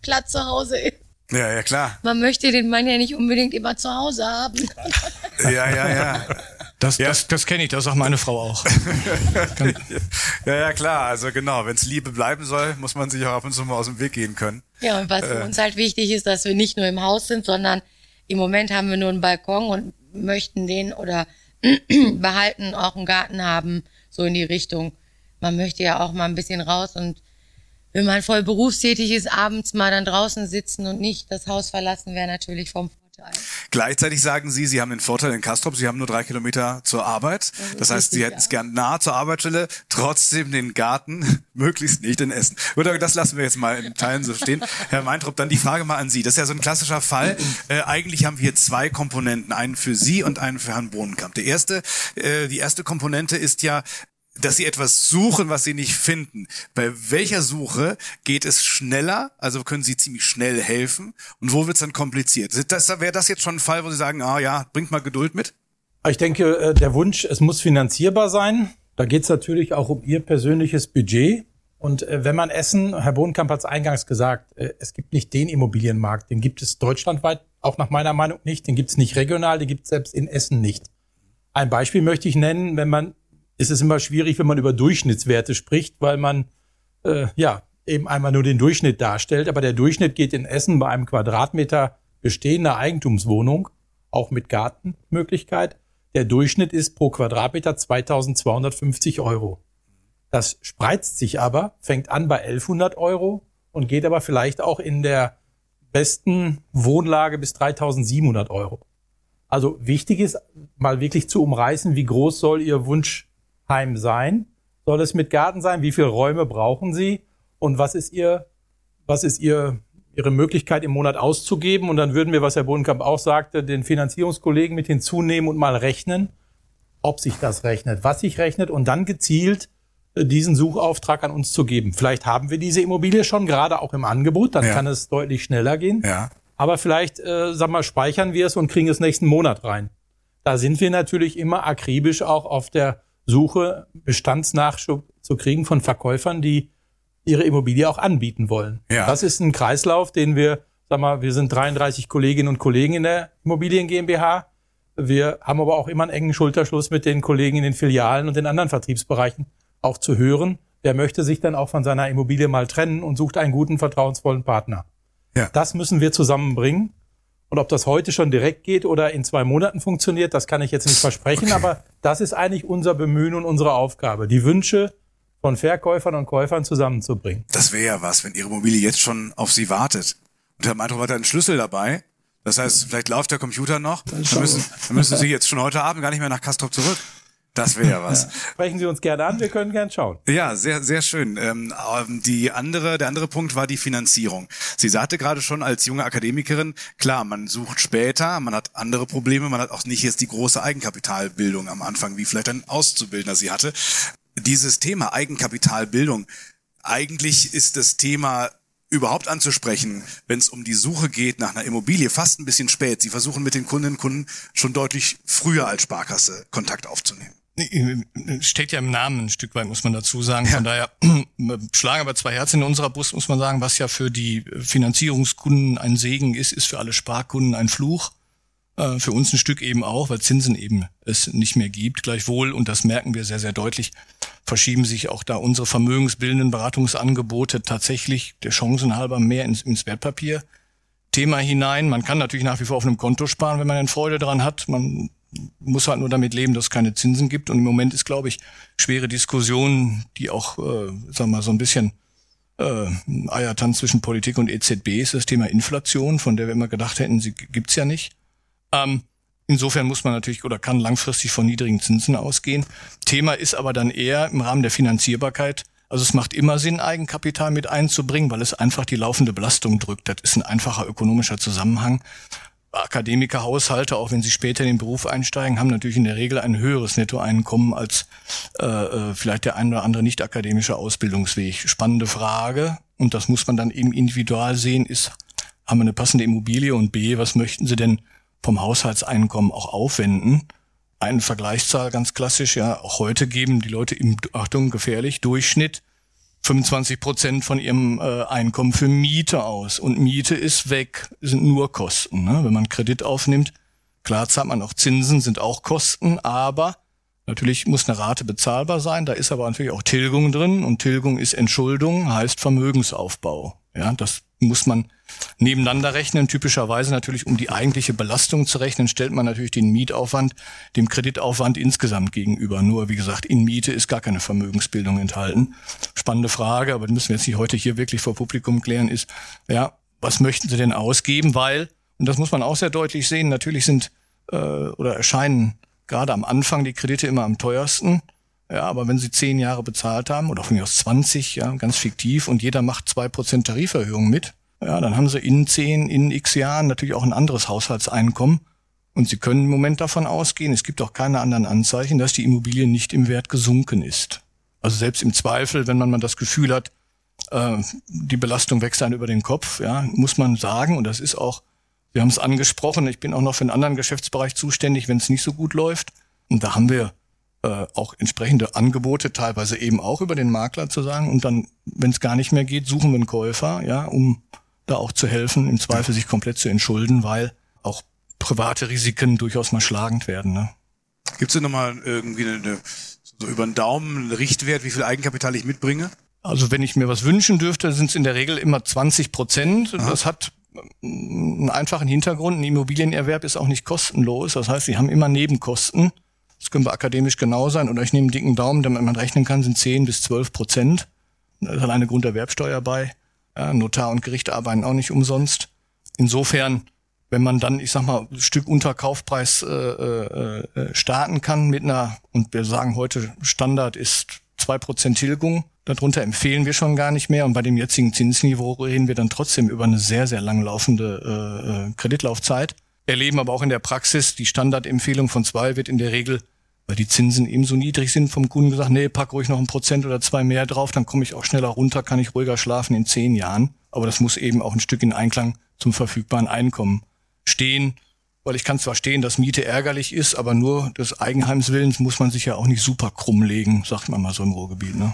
Platz zu Hause ist. Ja, ja, klar. Man möchte den Mann ja nicht unbedingt immer zu Hause haben. Ja, ja, ja. Das, das, das kenne ich, das sagt meine Frau auch. [LAUGHS] ja, ja, klar. Also genau, wenn es Liebe bleiben soll, muss man sich auch ab und zu mal aus dem Weg gehen können. Ja, und was für uns halt wichtig ist, dass wir nicht nur im Haus sind, sondern im Moment haben wir nur einen Balkon und möchten den oder [CLEARS THROAT] behalten, auch einen Garten haben, so in die Richtung. Man möchte ja auch mal ein bisschen raus und wenn man voll berufstätig ist, abends mal dann draußen sitzen und nicht das Haus verlassen, wäre natürlich vom Vorteil. Gleichzeitig sagen Sie, Sie haben den Vorteil in Kastrop, Sie haben nur drei Kilometer zur Arbeit. Das heißt, Sie richtig, hätten es ja. gern nah zur Arbeitsstelle, trotzdem den Garten [LAUGHS] möglichst nicht in Essen. Gut, aber das lassen wir jetzt mal in Teilen so stehen. Herr Meintrup, dann die Frage mal an Sie. Das ist ja so ein klassischer Fall. Äh, eigentlich haben wir hier zwei Komponenten, einen für Sie und einen für Herrn Bohnenkamp. Der erste, äh, die erste Komponente ist ja, dass sie etwas suchen, was sie nicht finden. Bei welcher Suche geht es schneller? Also können sie ziemlich schnell helfen? Und wo wird es dann kompliziert? Wäre das jetzt schon ein Fall, wo Sie sagen, ah ja, bringt mal Geduld mit? Ich denke, äh, der Wunsch, es muss finanzierbar sein. Da geht es natürlich auch um Ihr persönliches Budget. Und äh, wenn man Essen, Herr Bohnenkamp hat es eingangs gesagt, äh, es gibt nicht den Immobilienmarkt, den gibt es deutschlandweit auch nach meiner Meinung nicht, den gibt es nicht regional, den gibt es selbst in Essen nicht. Ein Beispiel möchte ich nennen, wenn man, ist es immer schwierig, wenn man über Durchschnittswerte spricht, weil man äh, ja eben einmal nur den Durchschnitt darstellt, aber der Durchschnitt geht in Essen bei einem Quadratmeter bestehender Eigentumswohnung, auch mit Gartenmöglichkeit, der Durchschnitt ist pro Quadratmeter 2250 Euro. Das spreizt sich aber, fängt an bei 1100 Euro und geht aber vielleicht auch in der besten Wohnlage bis 3700 Euro. Also wichtig ist, mal wirklich zu umreißen, wie groß soll Ihr Wunschheim sein? Soll es mit Garten sein? Wie viele Räume brauchen Sie? Und was ist Ihr, was ist Ihr, Ihre Möglichkeit im Monat auszugeben? Und dann würden wir, was Herr Bodenkamp auch sagte, den Finanzierungskollegen mit hinzunehmen und mal rechnen, ob sich das rechnet, was sich rechnet und dann gezielt äh, diesen Suchauftrag an uns zu geben. Vielleicht haben wir diese Immobilie schon gerade auch im Angebot, dann Ja. kann es deutlich schneller gehen. Ja. Aber vielleicht, äh, sag mal, speichern wir es und kriegen es nächsten Monat rein. Da sind wir natürlich immer akribisch auch auf der Suche, Bestandsnachschub zu kriegen von Verkäufern, die ihre Immobilie auch anbieten wollen. Ja. Das ist ein Kreislauf, den wir, sag mal, wir sind 33 Kolleginnen und Kollegen in der Immobilien GmbH. Wir haben aber auch immer einen engen Schulterschluss mit den Kollegen in den Filialen und den anderen Vertriebsbereichen auch zu hören. Wer möchte sich dann auch von seiner Immobilie mal trennen und sucht einen guten, vertrauensvollen Partner. Ja. Das müssen wir zusammenbringen. Und ob das heute schon direkt geht oder in zwei Monaten funktioniert, das kann ich jetzt nicht versprechen. Aber das ist eigentlich unser Bemühen und unsere Aufgabe, die Wünsche von Verkäufern und Käufern zusammenzubringen. Das wäre ja was, wenn Ihre Immobilie jetzt schon auf Sie wartet. Und Herr Meintrup hat einen Schlüssel dabei. Das heißt, vielleicht läuft der Computer noch. Dann müssen, dann müssen Sie jetzt schon heute Abend gar nicht mehr nach Kastrop zurück. Das wäre ja [LAUGHS] was. Sprechen Sie uns gerne an, wir können gern schauen. Ja, sehr, sehr schön. Ähm, ähm, die andere, der andere Punkt war die Finanzierung. Sie sagte gerade schon als junge Akademikerin, klar, man sucht später, man hat andere Probleme, man hat auch nicht jetzt die große Eigenkapitalbildung am Anfang, wie vielleicht ein Auszubildender sie hatte. dieses Thema Eigenkapitalbildung, eigentlich ist das Thema überhaupt anzusprechen, wenn es um die Suche geht nach einer Immobilie, fast ein bisschen spät. Sie versuchen mit den Kundinnen und Kunden schon deutlich früher als Sparkasse Kontakt aufzunehmen. Steht ja im Namen ein Stück weit, muss man dazu sagen. Von daher [CLEARS THROAT] schlagen aber zwei Herzen in unserer Brust, muss man sagen, was ja für die Finanzierungskunden ein Segen ist, ist für alle Sparkunden ein Fluch. Äh, für uns ein Stück eben auch, weil Zinsen eben es nicht mehr gibt. Gleichwohl, und das merken wir sehr, sehr deutlich, verschieben sich auch da unsere vermögensbildenden Beratungsangebote tatsächlich der Chancen halber mehr ins, ins Wertpapier. Thema hinein. Man kann natürlich nach wie vor auf einem Konto sparen, wenn man eine Freude daran hat. Man muss halt nur damit leben, dass es keine Zinsen gibt. Und im Moment ist, glaube ich, schwere Diskussion, die auch, äh, sagen wir mal, so ein bisschen äh, Eiertanz zwischen Politik und EZB ist das Thema Inflation, von der wir immer gedacht hätten, sie gibt's ja nicht. Ähm, insofern muss man natürlich oder kann langfristig von niedrigen Zinsen ausgehen. Thema ist aber dann eher im Rahmen der Finanzierbarkeit. Also es macht immer Sinn, Eigenkapital mit einzubringen, weil es einfach die laufende Belastung drückt. Das ist ein einfacher ökonomischer Zusammenhang. Akademikerhaushalte, auch wenn sie später in den Beruf einsteigen, haben natürlich in der Regel ein höheres Nettoeinkommen als äh, äh vielleicht der ein oder andere nicht akademische Ausbildungsweg. Spannende Frage, und das muss man dann eben individual sehen, ist, haben wir eine passende Immobilie und B, was möchten sie denn vom Haushaltseinkommen auch aufwenden. Eine Vergleichszahl ganz klassisch, ja, auch heute geben die Leute im, Achtung, gefährlich, Durchschnitt 25 Prozent von ihrem äh, Einkommen für Miete aus. Und Miete ist weg, sind nur Kosten. Ne? Wenn man Kredit aufnimmt, klar zahlt man auch Zinsen, sind auch Kosten, aber natürlich muss eine Rate bezahlbar sein. Da ist aber natürlich auch Tilgung drin und Tilgung ist Entschuldung, heißt Vermögensaufbau. Ja, das muss man nebeneinander rechnen. Typischerweise natürlich, um die eigentliche Belastung zu rechnen, stellt man natürlich den Mietaufwand dem Kreditaufwand insgesamt gegenüber. Nur, wie gesagt, in Miete ist gar keine Vermögensbildung enthalten. Spannende Frage, aber die müssen wir jetzt nicht heute hier wirklich vor Publikum klären, ist, ja, was möchten Sie denn ausgeben? Weil, und das muss man auch sehr deutlich sehen, natürlich sind äh, oder erscheinen gerade am Anfang die Kredite immer am teuersten. Ja, aber wenn Sie zehn Jahre bezahlt haben oder von mir aus 20, ja, ganz fiktiv und jeder macht zwei Prozent Tariferhöhung mit, ja, dann haben Sie in zehn, in x Jahren natürlich auch ein anderes Haushaltseinkommen. Und Sie können im Moment davon ausgehen, es gibt auch keine anderen Anzeichen, dass die Immobilie nicht im Wert gesunken ist. Also selbst im Zweifel, wenn man mal das Gefühl hat, äh, die Belastung wächst dann über den Kopf, ja, muss man sagen, und das ist auch, wir haben es angesprochen, ich bin auch noch für einen anderen Geschäftsbereich zuständig, wenn es nicht so gut läuft. Und da haben wir äh, auch entsprechende Angebote, teilweise eben auch über den Makler zu sagen. Und dann, wenn es gar nicht mehr geht, suchen wir einen Käufer, ja, um da auch zu helfen, im Zweifel sich komplett zu entschulden, weil auch private Risiken durchaus mal schlagend werden. Ne? Gibt es denn nochmal irgendwie eine, so über den Daumen einen Richtwert, wie viel Eigenkapital ich mitbringe? Also wenn ich mir was wünschen dürfte, sind es in der Regel immer 20 Prozent. Das hat einen einfachen Hintergrund. Ein Immobilienerwerb ist auch nicht kostenlos. Das heißt, Sie haben immer Nebenkosten. Das können wir akademisch genau sein. Oder ich nehme einen dicken Daumen, damit man rechnen kann, sind 10 bis 12 Prozent. Da ist alleine Grunderwerbsteuer bei. Ja, Notar und Gericht arbeiten auch nicht umsonst. Insofern, wenn man dann, ich sag mal, ein Stück unter Kaufpreis äh, äh, äh, starten kann mit einer, und wir sagen heute, Standard ist zwei Prozent Tilgung, darunter empfehlen wir schon gar nicht mehr. Und bei dem jetzigen Zinsniveau reden wir dann trotzdem über eine sehr, sehr langlaufende äh, äh Kreditlaufzeit. Erleben aber auch in der Praxis, die Standardempfehlung von zwei wird in der Regel weil die Zinsen eben so niedrig sind, vom Kunden gesagt, nee, pack ruhig noch ein Prozent oder zwei mehr drauf, dann komme ich auch schneller runter, kann ich ruhiger schlafen in zehn Jahren. Aber das muss eben auch ein Stück in Einklang zum verfügbaren Einkommen stehen. Weil ich kann zwar stehen, dass Miete ärgerlich ist, aber nur des Eigenheimswillens muss man sich ja auch nicht super krumm legen, sagt man mal so im Ruhrgebiet. Ne?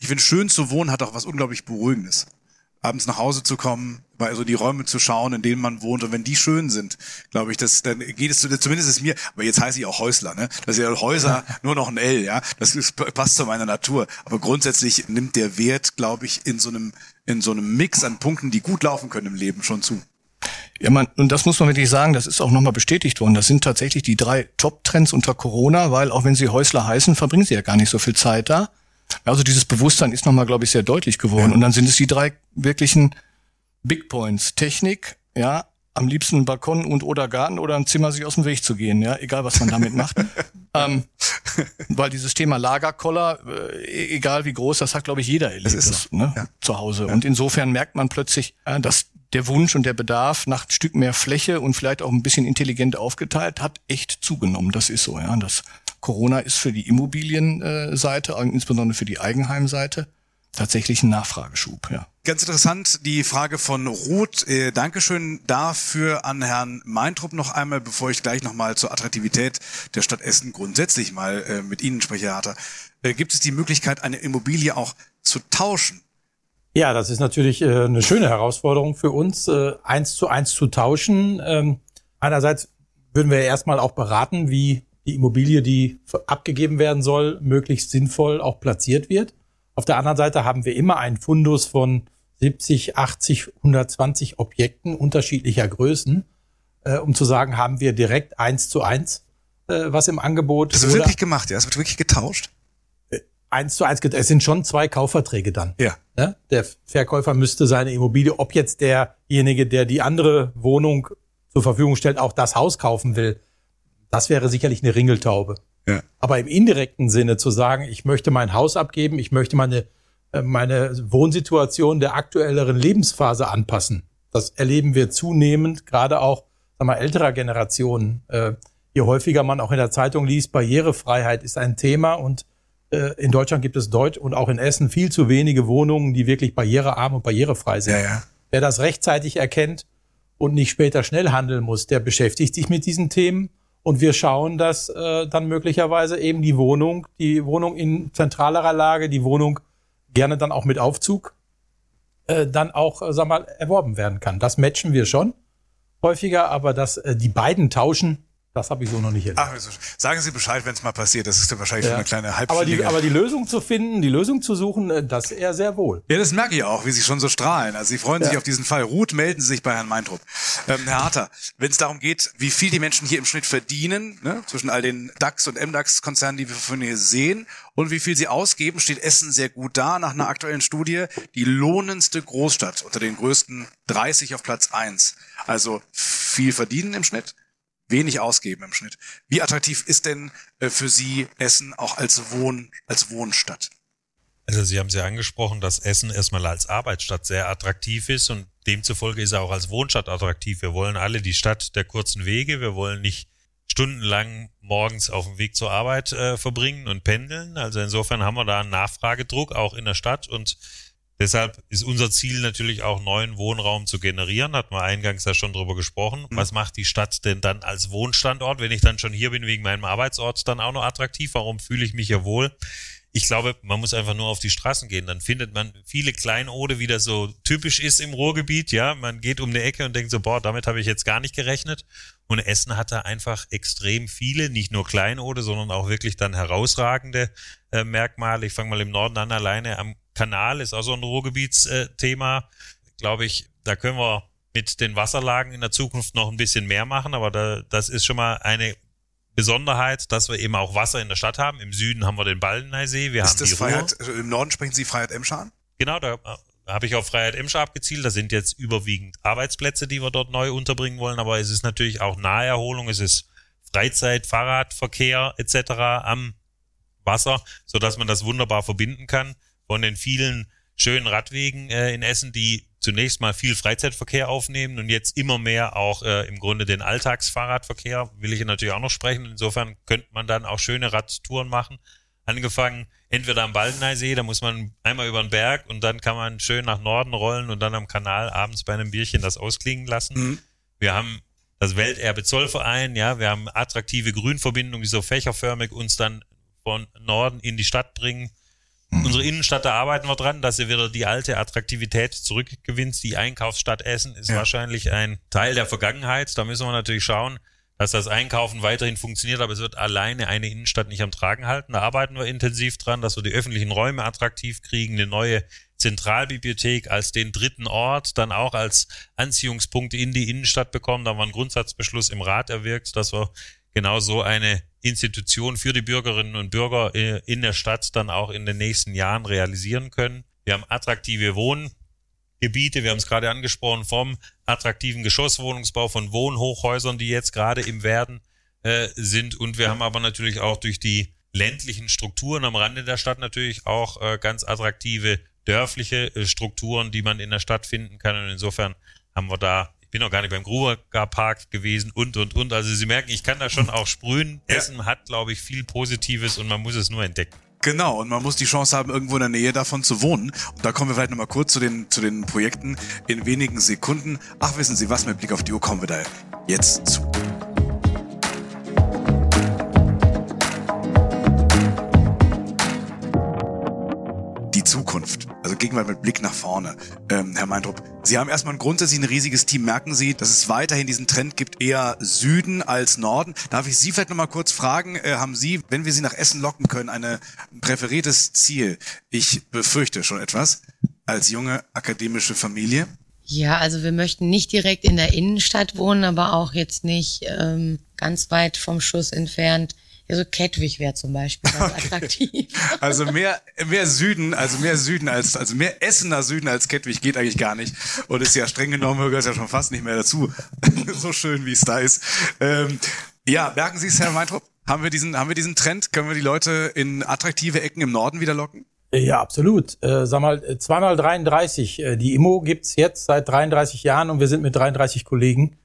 Ich finde, schön zu wohnen hat auch was unglaublich Beruhigendes abends nach Hause zu kommen, mal so die Räume zu schauen, in denen man wohnt. Und wenn die schön sind, glaube ich, das, dann geht es zumindest ist mir, aber jetzt heiße ich auch Häusler, ne? Das ist ja Häuser nur noch ein L, ja. Das ist, passt zu meiner Natur. Aber grundsätzlich nimmt der Wert, glaube ich, in so einem, in so einem Mix an Punkten, die gut laufen können im Leben, schon zu. Ja, man, und das muss man wirklich sagen, das ist auch nochmal bestätigt worden. Das sind tatsächlich die drei Top-Trends unter Corona, weil auch wenn sie Häusler heißen, verbringen sie ja gar nicht so viel Zeit da. Also dieses Bewusstsein ist nochmal, glaube ich, sehr deutlich geworden. Ja. Und dann sind es die drei wirklichen Big Points. Technik, ja, am liebsten Balkon und oder Garten oder ein Zimmer sich aus dem Weg zu gehen, ja, egal was man damit macht. [LAUGHS] ähm, weil dieses Thema Lagerkoller, äh, egal wie groß, das hat, glaube ich, jeder erlebt das ist so. ne, ja. zu Hause. Ja. Und insofern merkt man plötzlich, äh, dass der Wunsch und der Bedarf nach ein Stück mehr Fläche und vielleicht auch ein bisschen intelligent aufgeteilt hat echt zugenommen. Das ist so, ja. Das Corona ist für die Immobilienseite, insbesondere für die Eigenheimseite, tatsächlich ein Nachfrageschub, ja. Ganz interessant die Frage von Ruth. Äh, Dankeschön dafür an Herrn Meintrup noch einmal, bevor ich gleich nochmal zur Attraktivität der Stadt Essen grundsätzlich mal äh, mit Ihnen spreche, Herr Harter. Äh, gibt es die Möglichkeit, eine Immobilie auch zu tauschen? Ja, das ist natürlich äh, eine schöne Herausforderung für uns, äh, eins zu eins zu tauschen. Ähm, einerseits würden wir erstmal auch beraten, wie die Immobilie, die abgegeben werden soll, möglichst sinnvoll auch platziert wird. Auf der anderen Seite haben wir immer einen Fundus von 70, 80, 120 Objekten unterschiedlicher Größen, äh, um zu sagen, haben wir direkt eins zu eins äh, was im Angebot. Das wird wirklich gemacht, ja? Es wird wirklich getauscht? Äh, eins zu eins, es sind schon zwei Kaufverträge dann. Ja. ja. Der Verkäufer müsste seine Immobilie, ob jetzt derjenige, der die andere Wohnung zur Verfügung stellt, auch das Haus kaufen will, das wäre sicherlich eine Ringeltaube. Ja. Aber im indirekten Sinne zu sagen, ich möchte mein Haus abgeben, ich möchte meine, äh, meine Wohnsituation der aktuelleren Lebensphase anpassen. Das erleben wir zunehmend, gerade auch sag mal, älterer Generationen. Äh, je häufiger man auch in der Zeitung liest, Barrierefreiheit ist ein Thema und äh, in Deutschland gibt es Deutsch und auch in Essen viel zu wenige Wohnungen, die wirklich barrierearm und barrierefrei sind. Ja, ja. Wer das rechtzeitig erkennt und nicht später schnell handeln muss, der beschäftigt sich mit diesen Themen und wir schauen, dass äh, dann möglicherweise eben die Wohnung, die Wohnung in zentralerer Lage, die Wohnung gerne dann auch mit Aufzug, äh, dann auch, äh, sag mal, erworben werden kann. Das matchen wir schon häufiger, aber dass äh, die beiden tauschen, das habe ich so noch nicht erlebt. Ach, also, sagen Sie Bescheid, wenn es mal passiert. Das ist ja wahrscheinlich ja. eine kleine Halbstunde. Aber die, aber die Lösung zu finden, die Lösung zu suchen, äh, das eher sehr wohl. Ja, das merke ich auch, wie Sie schon so strahlen. Also Sie freuen ja. sich auf diesen Fall. Ruth, melden Sie sich bei Herrn Meintrup. Ähm, Herr Harter, wenn es darum geht, wie viel die Menschen hier im Schnitt verdienen, ne, zwischen all den DAX- und MDAX-Konzernen, die wir von hier sehen, und wie viel sie ausgeben, steht Essen sehr gut da. Nach einer aktuellen Studie die lohnendste Großstadt unter den größten 30 auf Platz 1. Also viel verdienen im Schnitt wenig ausgeben im Schnitt. Wie attraktiv ist denn äh, für Sie Essen auch als Wohn, als Wohnstadt? Also Sie haben es ja angesprochen, dass Essen erstmal als Arbeitsstadt sehr attraktiv ist und demzufolge ist er auch als Wohnstadt attraktiv. Wir wollen alle die Stadt der kurzen Wege. Wir wollen nicht stundenlang morgens auf dem Weg zur Arbeit äh, verbringen und pendeln. Also insofern haben wir da einen Nachfragedruck auch in der Stadt und Deshalb ist unser Ziel natürlich auch neuen Wohnraum zu generieren. Hat man eingangs ja schon drüber gesprochen. Mhm. Was macht die Stadt denn dann als Wohnstandort, wenn ich dann schon hier bin wegen meinem Arbeitsort, dann auch noch attraktiv? Warum fühle ich mich ja wohl? Ich glaube, man muss einfach nur auf die Straßen gehen. Dann findet man viele Kleinode, wie das so typisch ist im Ruhrgebiet. Ja, man geht um eine Ecke und denkt so, boah, damit habe ich jetzt gar nicht gerechnet. Und Essen hat da einfach extrem viele, nicht nur Kleinode, sondern auch wirklich dann herausragende äh, Merkmale. Ich fange mal im Norden an, alleine am Kanal ist auch so ein Ruhrgebietsthema. Glaube ich, da können wir mit den Wasserlagen in der Zukunft noch ein bisschen mehr machen, aber da, das ist schon mal eine Besonderheit, dass wir eben auch Wasser in der Stadt haben. Im Süden haben wir den Baldeneysee, wir ist haben das die Freiheit, Ruhr. Im Norden sprechen Sie Freiheit Emschan? Genau, da habe ich auf Freiheit Emscher abgezielt. Da sind jetzt überwiegend Arbeitsplätze, die wir dort neu unterbringen wollen, aber es ist natürlich auch Naherholung, es ist Freizeit, Fahrradverkehr etc. am Wasser, so dass man das wunderbar verbinden kann von den vielen schönen Radwegen äh, in Essen, die zunächst mal viel Freizeitverkehr aufnehmen und jetzt immer mehr auch äh, im Grunde den Alltagsfahrradverkehr, will ich natürlich auch noch sprechen. Insofern könnte man dann auch schöne Radtouren machen. Angefangen entweder am Baldeneysee, da muss man einmal über den Berg und dann kann man schön nach Norden rollen und dann am Kanal abends bei einem Bierchen das ausklingen lassen. Mhm. Wir haben das Welterbe Zollverein, ja, wir haben attraktive Grünverbindungen, die so fächerförmig uns dann von Norden in die Stadt bringen. Unsere Innenstadt, da arbeiten wir dran, dass sie wieder die alte Attraktivität zurückgewinnt. Die Einkaufsstadt Essen ist ja. wahrscheinlich ein Teil der Vergangenheit. Da müssen wir natürlich schauen, dass das Einkaufen weiterhin funktioniert, aber es wird alleine eine Innenstadt nicht am Tragen halten. Da arbeiten wir intensiv dran, dass wir die öffentlichen Räume attraktiv kriegen, eine neue Zentralbibliothek als den dritten Ort, dann auch als Anziehungspunkt in die Innenstadt bekommen. Da haben wir einen Grundsatzbeschluss im Rat erwirkt, dass wir genau so eine Institution für die Bürgerinnen und Bürger äh, in der Stadt dann auch in den nächsten Jahren realisieren können. Wir haben attraktive Wohngebiete, wir haben es gerade angesprochen, vom attraktiven Geschosswohnungsbau von Wohnhochhäusern, die jetzt gerade im Werden äh, sind. Und wir haben aber natürlich auch durch die ländlichen Strukturen am Rande der Stadt natürlich auch äh, ganz attraktive dörfliche äh, Strukturen, die man in der Stadt finden kann. Und insofern haben wir da bin noch gar nicht beim Gruber Park gewesen und, und, und. Also Sie merken, ich kann da schon auch sprühen. Ja. Essen hat, glaube ich, viel Positives und man muss es nur entdecken. Genau, und man muss die Chance haben, irgendwo in der Nähe davon zu wohnen. Und da kommen wir vielleicht nochmal kurz zu den, zu den Projekten in wenigen Sekunden. Ach, wissen Sie was, mit Blick auf die Uhr kommen wir da jetzt zu. Zukunft. Also Gegenwart mit Blick nach vorne. Ähm, Herr Meintrup, Sie haben erstmal grundsätzlich ein riesiges Team. Merken Sie, dass es weiterhin diesen Trend gibt, eher Süden als Norden? Darf ich Sie vielleicht nochmal kurz fragen, äh, haben Sie, wenn wir Sie nach Essen locken können, eine, ein präferiertes Ziel? Ich befürchte schon etwas als junge akademische Familie. Ja, also wir möchten nicht direkt in der Innenstadt wohnen, aber auch jetzt nicht ähm, ganz weit vom Schuss entfernt. Also Kettwig wäre zum Beispiel ganz okay. attraktiv. Also mehr, mehr Süden, also mehr Süden als, also mehr Essener Süden als Kettwig geht eigentlich gar nicht. Und ist ja streng genommen, gehört ja schon fast nicht mehr dazu. [LAUGHS] so schön, wie es da ist. Ähm, ja, merken Sie es, Herr Weintraub? Haben wir diesen, haben wir diesen Trend? Können wir die Leute in attraktive Ecken im Norden wieder locken? Ja, absolut. Äh, sag mal, zweimal 33. Äh, die IMO gibt's jetzt seit 33 Jahren und wir sind mit 33 Kollegen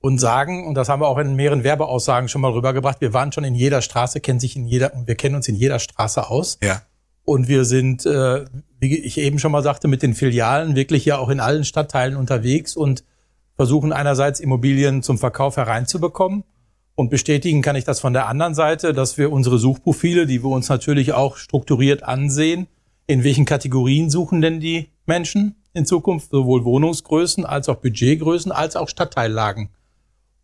und sagen, und das haben wir auch in mehreren Werbeaussagen schon mal rübergebracht, wir waren schon in jeder Straße, kennen sich in jeder, wir kennen uns in jeder Straße aus. Ja. Und wir sind, äh, wie ich eben schon mal sagte, mit den Filialen wirklich ja auch in allen Stadtteilen unterwegs und versuchen einerseits Immobilien zum Verkauf hereinzubekommen. Und bestätigen kann ich das von der anderen Seite, dass wir unsere Suchprofile, die wir uns natürlich auch strukturiert ansehen, in welchen Kategorien suchen denn die Menschen in Zukunft, sowohl Wohnungsgrößen als auch Budgetgrößen als auch Stadtteillagen.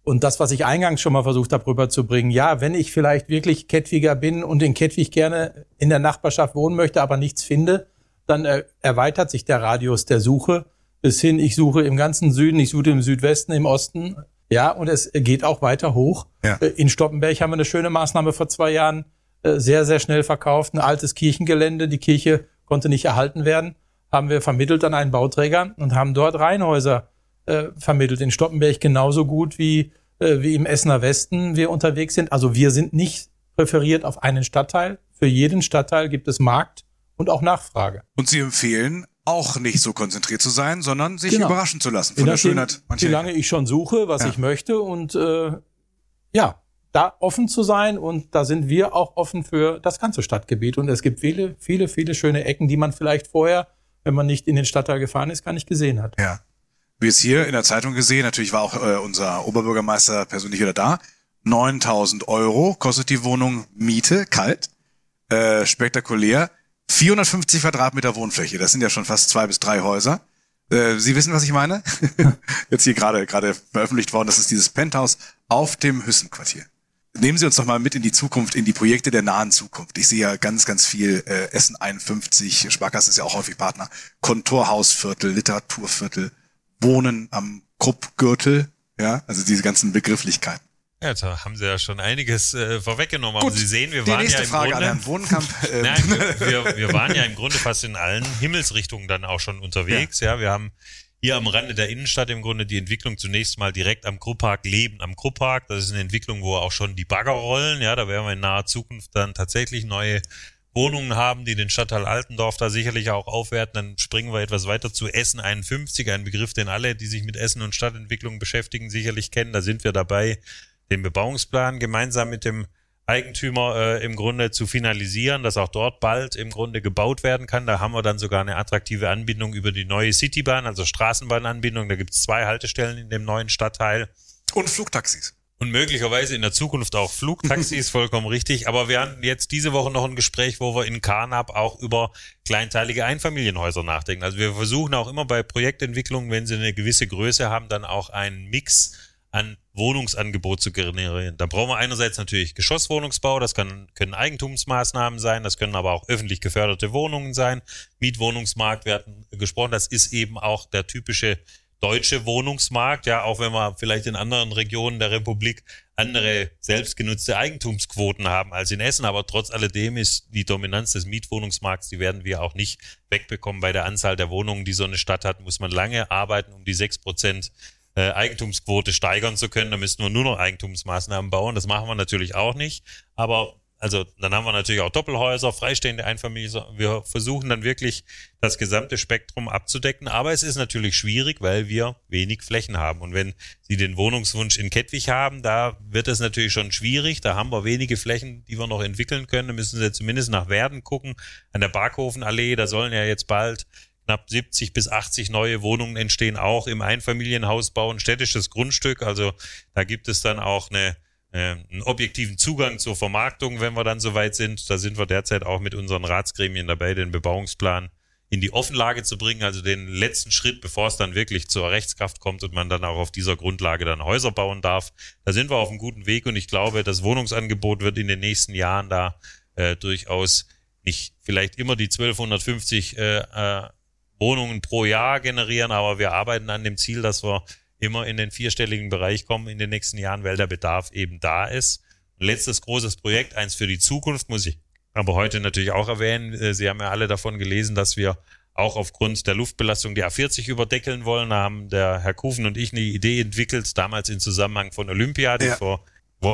Und das, was ich eingangs schon mal versucht habe, rüberzubringen, ja, wenn ich vielleicht wirklich Kettwiger bin und in Kettwig gerne in der Nachbarschaft wohnen möchte, aber nichts finde, dann äh, erweitert sich der Radius der Suche bis hin, ich suche im ganzen Süden, ich suche im Südwesten, im Osten, ja, und es geht auch weiter hoch. Ja. Äh, in Stoppenberg haben wir eine schöne Maßnahme vor zwei Jahren äh, sehr, sehr schnell verkauft, ein altes Kirchengelände, die Kirche konnte nicht erhalten werden, haben wir vermittelt an einen Bauträger und haben dort Reihenhäuser äh, vermittelt. In Stoppenberg genauso gut wie, äh, wie im Essener Westen wir unterwegs sind. Also wir sind nicht präferiert auf einen Stadtteil. Für jeden Stadtteil gibt es Markt und auch Nachfrage. Und Sie empfehlen auch nicht so konzentriert zu sein, sondern sich genau. überraschen zu lassen von der Schönheit. Wie lange ich schon suche, was ja. ich möchte und äh, ja, da offen zu sein und da sind wir auch offen für das ganze Stadtgebiet und es gibt viele, viele, viele schöne Ecken, die man vielleicht vorher, wenn man nicht in den Stadtteil gefahren ist, gar nicht gesehen hat. Ja wie es hier in der Zeitung gesehen, natürlich war auch äh, unser Oberbürgermeister persönlich wieder da. 9000 Euro kostet die Wohnung Miete, kalt, äh, spektakulär. 450 Quadratmeter Wohnfläche, das sind ja schon fast zwei bis drei Häuser. Äh, Sie wissen, was ich meine? [LAUGHS] Jetzt hier gerade gerade veröffentlicht worden, das ist dieses Penthouse auf dem Hüssenquartier. Nehmen Sie uns doch mal mit in die Zukunft, in die Projekte der nahen Zukunft. Ich sehe ja ganz, ganz viel äh, Essen 51, Sparkasse ist ja auch häufig Partner, Kontorhausviertel, Literaturviertel, Wohnen am Kruppgürtel, ja, also diese ganzen Begrifflichkeiten. Ja, da haben Sie ja schon einiges äh, vorweggenommen. Gut, Aber Sie sehen, wir waren ja im Frage Grunde, an Herrn Wohnkamp. [LAUGHS] Ähm. Nein, wir, wir waren ja im Grunde fast in allen Himmelsrichtungen dann auch schon unterwegs. Ja, ja wir haben hier am Rande der Innenstadt im Grunde die Entwicklung zunächst mal direkt am Krupppark Leben am Krupppark. Das ist eine Entwicklung, wo auch schon die Bagger rollen. Ja, da werden wir in naher Zukunft dann tatsächlich neue Wohnungen haben, die den Stadtteil Altendorf da sicherlich auch aufwerten, dann springen wir etwas weiter zu Essen 51, ein Begriff, den alle, die sich mit Essen und Stadtentwicklung beschäftigen, sicherlich kennen. Da sind wir dabei, den Bebauungsplan gemeinsam mit dem Eigentümer äh, im Grunde zu finalisieren, dass auch dort bald im Grunde gebaut werden kann. Da haben wir dann sogar eine attraktive Anbindung über die neue Citybahn, also Straßenbahnanbindung. Da gibt es zwei Haltestellen in dem neuen Stadtteil. Und Flugtaxis. Und möglicherweise in der Zukunft auch Flugtaxis, [LAUGHS] vollkommen richtig. Aber wir hatten jetzt diese Woche noch ein Gespräch, wo wir in Karnap auch über kleinteilige Einfamilienhäuser nachdenken. Also wir versuchen auch immer bei Projektentwicklungen, wenn sie eine gewisse Größe haben, dann auch einen Mix an Wohnungsangebot zu generieren. Da brauchen wir einerseits natürlich Geschosswohnungsbau, das kann, können Eigentumsmaßnahmen sein, das können aber auch öffentlich geförderte Wohnungen sein. Mietwohnungsmarkt, wir hatten gesprochen, das ist eben auch der typische deutsche Wohnungsmarkt, ja, auch wenn wir vielleicht in anderen Regionen der Republik andere selbstgenutzte Eigentumsquoten haben als in Essen, aber trotz alledem ist die Dominanz des Mietwohnungsmarkts, die werden wir auch nicht wegbekommen. Bei der Anzahl der Wohnungen, die so eine Stadt hat, muss man lange arbeiten, um die sechs Prozent äh, Eigentumsquote steigern zu können. Da müssten wir nur noch Eigentumsmaßnahmen bauen. Das machen wir natürlich auch nicht. Aber also dann haben wir natürlich auch Doppelhäuser, freistehende Einfamilien. Wir versuchen dann wirklich das gesamte Spektrum abzudecken. Aber es ist natürlich schwierig, weil wir wenig Flächen haben. Und wenn Sie den Wohnungswunsch in Kettwig haben, da wird es natürlich schon schwierig. Da haben wir wenige Flächen, die wir noch entwickeln können. Da müssen Sie zumindest nach Werden gucken. An der Barkhofenallee, da sollen ja jetzt bald knapp 70 bis 80 neue Wohnungen entstehen, auch im Einfamilienhausbau, ein städtisches Grundstück. Also da gibt es dann auch eine einen objektiven Zugang zur Vermarktung, wenn wir dann soweit sind. Da sind wir derzeit auch mit unseren Ratsgremien dabei, den Bebauungsplan in die Offenlage zu bringen, also den letzten Schritt, bevor es dann wirklich zur Rechtskraft kommt und man dann auch auf dieser Grundlage dann Häuser bauen darf. Da sind wir auf einem guten Weg und ich glaube, das Wohnungsangebot wird in den nächsten Jahren da äh, durchaus nicht vielleicht immer die 1250 äh, äh, Wohnungen pro Jahr generieren, aber wir arbeiten an dem Ziel, dass wir immer in den vierstelligen Bereich kommen in den nächsten Jahren, weil der Bedarf eben da ist. Letztes großes Projekt, eins für die Zukunft, muss ich aber heute natürlich auch erwähnen. Äh, Sie haben ja alle davon gelesen, dass wir auch aufgrund der Luftbelastung die A40 überdeckeln wollen. Da haben der Herr Kufen und ich eine Idee entwickelt, damals in Zusammenhang von Olympia, die ja. vor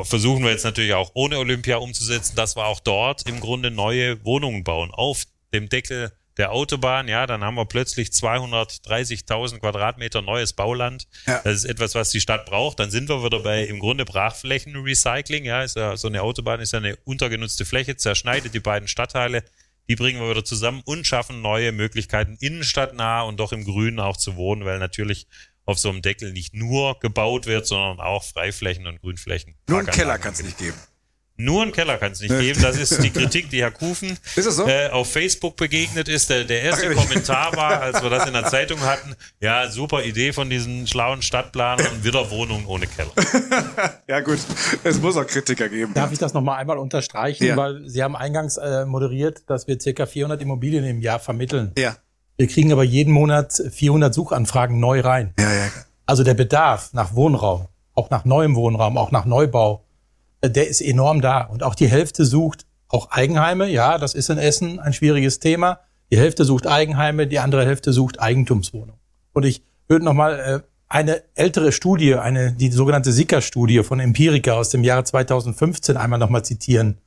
versuchen wir jetzt natürlich auch ohne Olympia umzusetzen, dass wir auch dort im Grunde neue Wohnungen bauen auf dem Deckel der Autobahn, ja, dann haben wir plötzlich 230.000 Quadratmeter neues Bauland. Ja. Das ist etwas, was die Stadt braucht. Dann sind wir wieder bei im Grunde Brachflächenrecycling. Ja, ist ja so eine Autobahn ist ja eine untergenutzte Fläche, zerschneidet die beiden Stadtteile. Die bringen wir wieder zusammen und schaffen neue Möglichkeiten, innenstadtnah und doch im Grünen auch zu wohnen, weil natürlich auf so einem Deckel nicht nur gebaut wird, sondern auch Freiflächen und Grünflächen. Nur einen Keller kann es nicht geben. Nur einen Keller kann es nicht geben. Das ist die Kritik, die Herr Kufen so? äh, auf Facebook begegnet ist. Der, der erste Ach, Kommentar war, als wir das in der [LAUGHS] Zeitung hatten, ja, super Idee von diesen schlauen Stadtplanern, wieder Wohnung ohne Keller. [LAUGHS] ja gut, es muss auch Kritiker geben. Darf ich das nochmal einmal unterstreichen? Ja. Weil Sie haben eingangs äh, moderiert, dass wir circa 400 Immobilien im Jahr vermitteln. Ja. Wir kriegen aber jeden Monat 400 Suchanfragen neu rein. Ja, ja. Also der Bedarf nach Wohnraum, auch nach neuem Wohnraum, auch nach Neubau, der ist enorm da. Und auch die Hälfte sucht auch Eigenheime. Ja, das ist in Essen ein schwieriges Thema. Die Hälfte sucht Eigenheime, die andere Hälfte sucht Eigentumswohnung. Und ich würde nochmal äh, eine ältere Studie, eine, die sogenannte Sicker-Studie von Empirica aus dem Jahre 2015 einmal nochmal zitieren.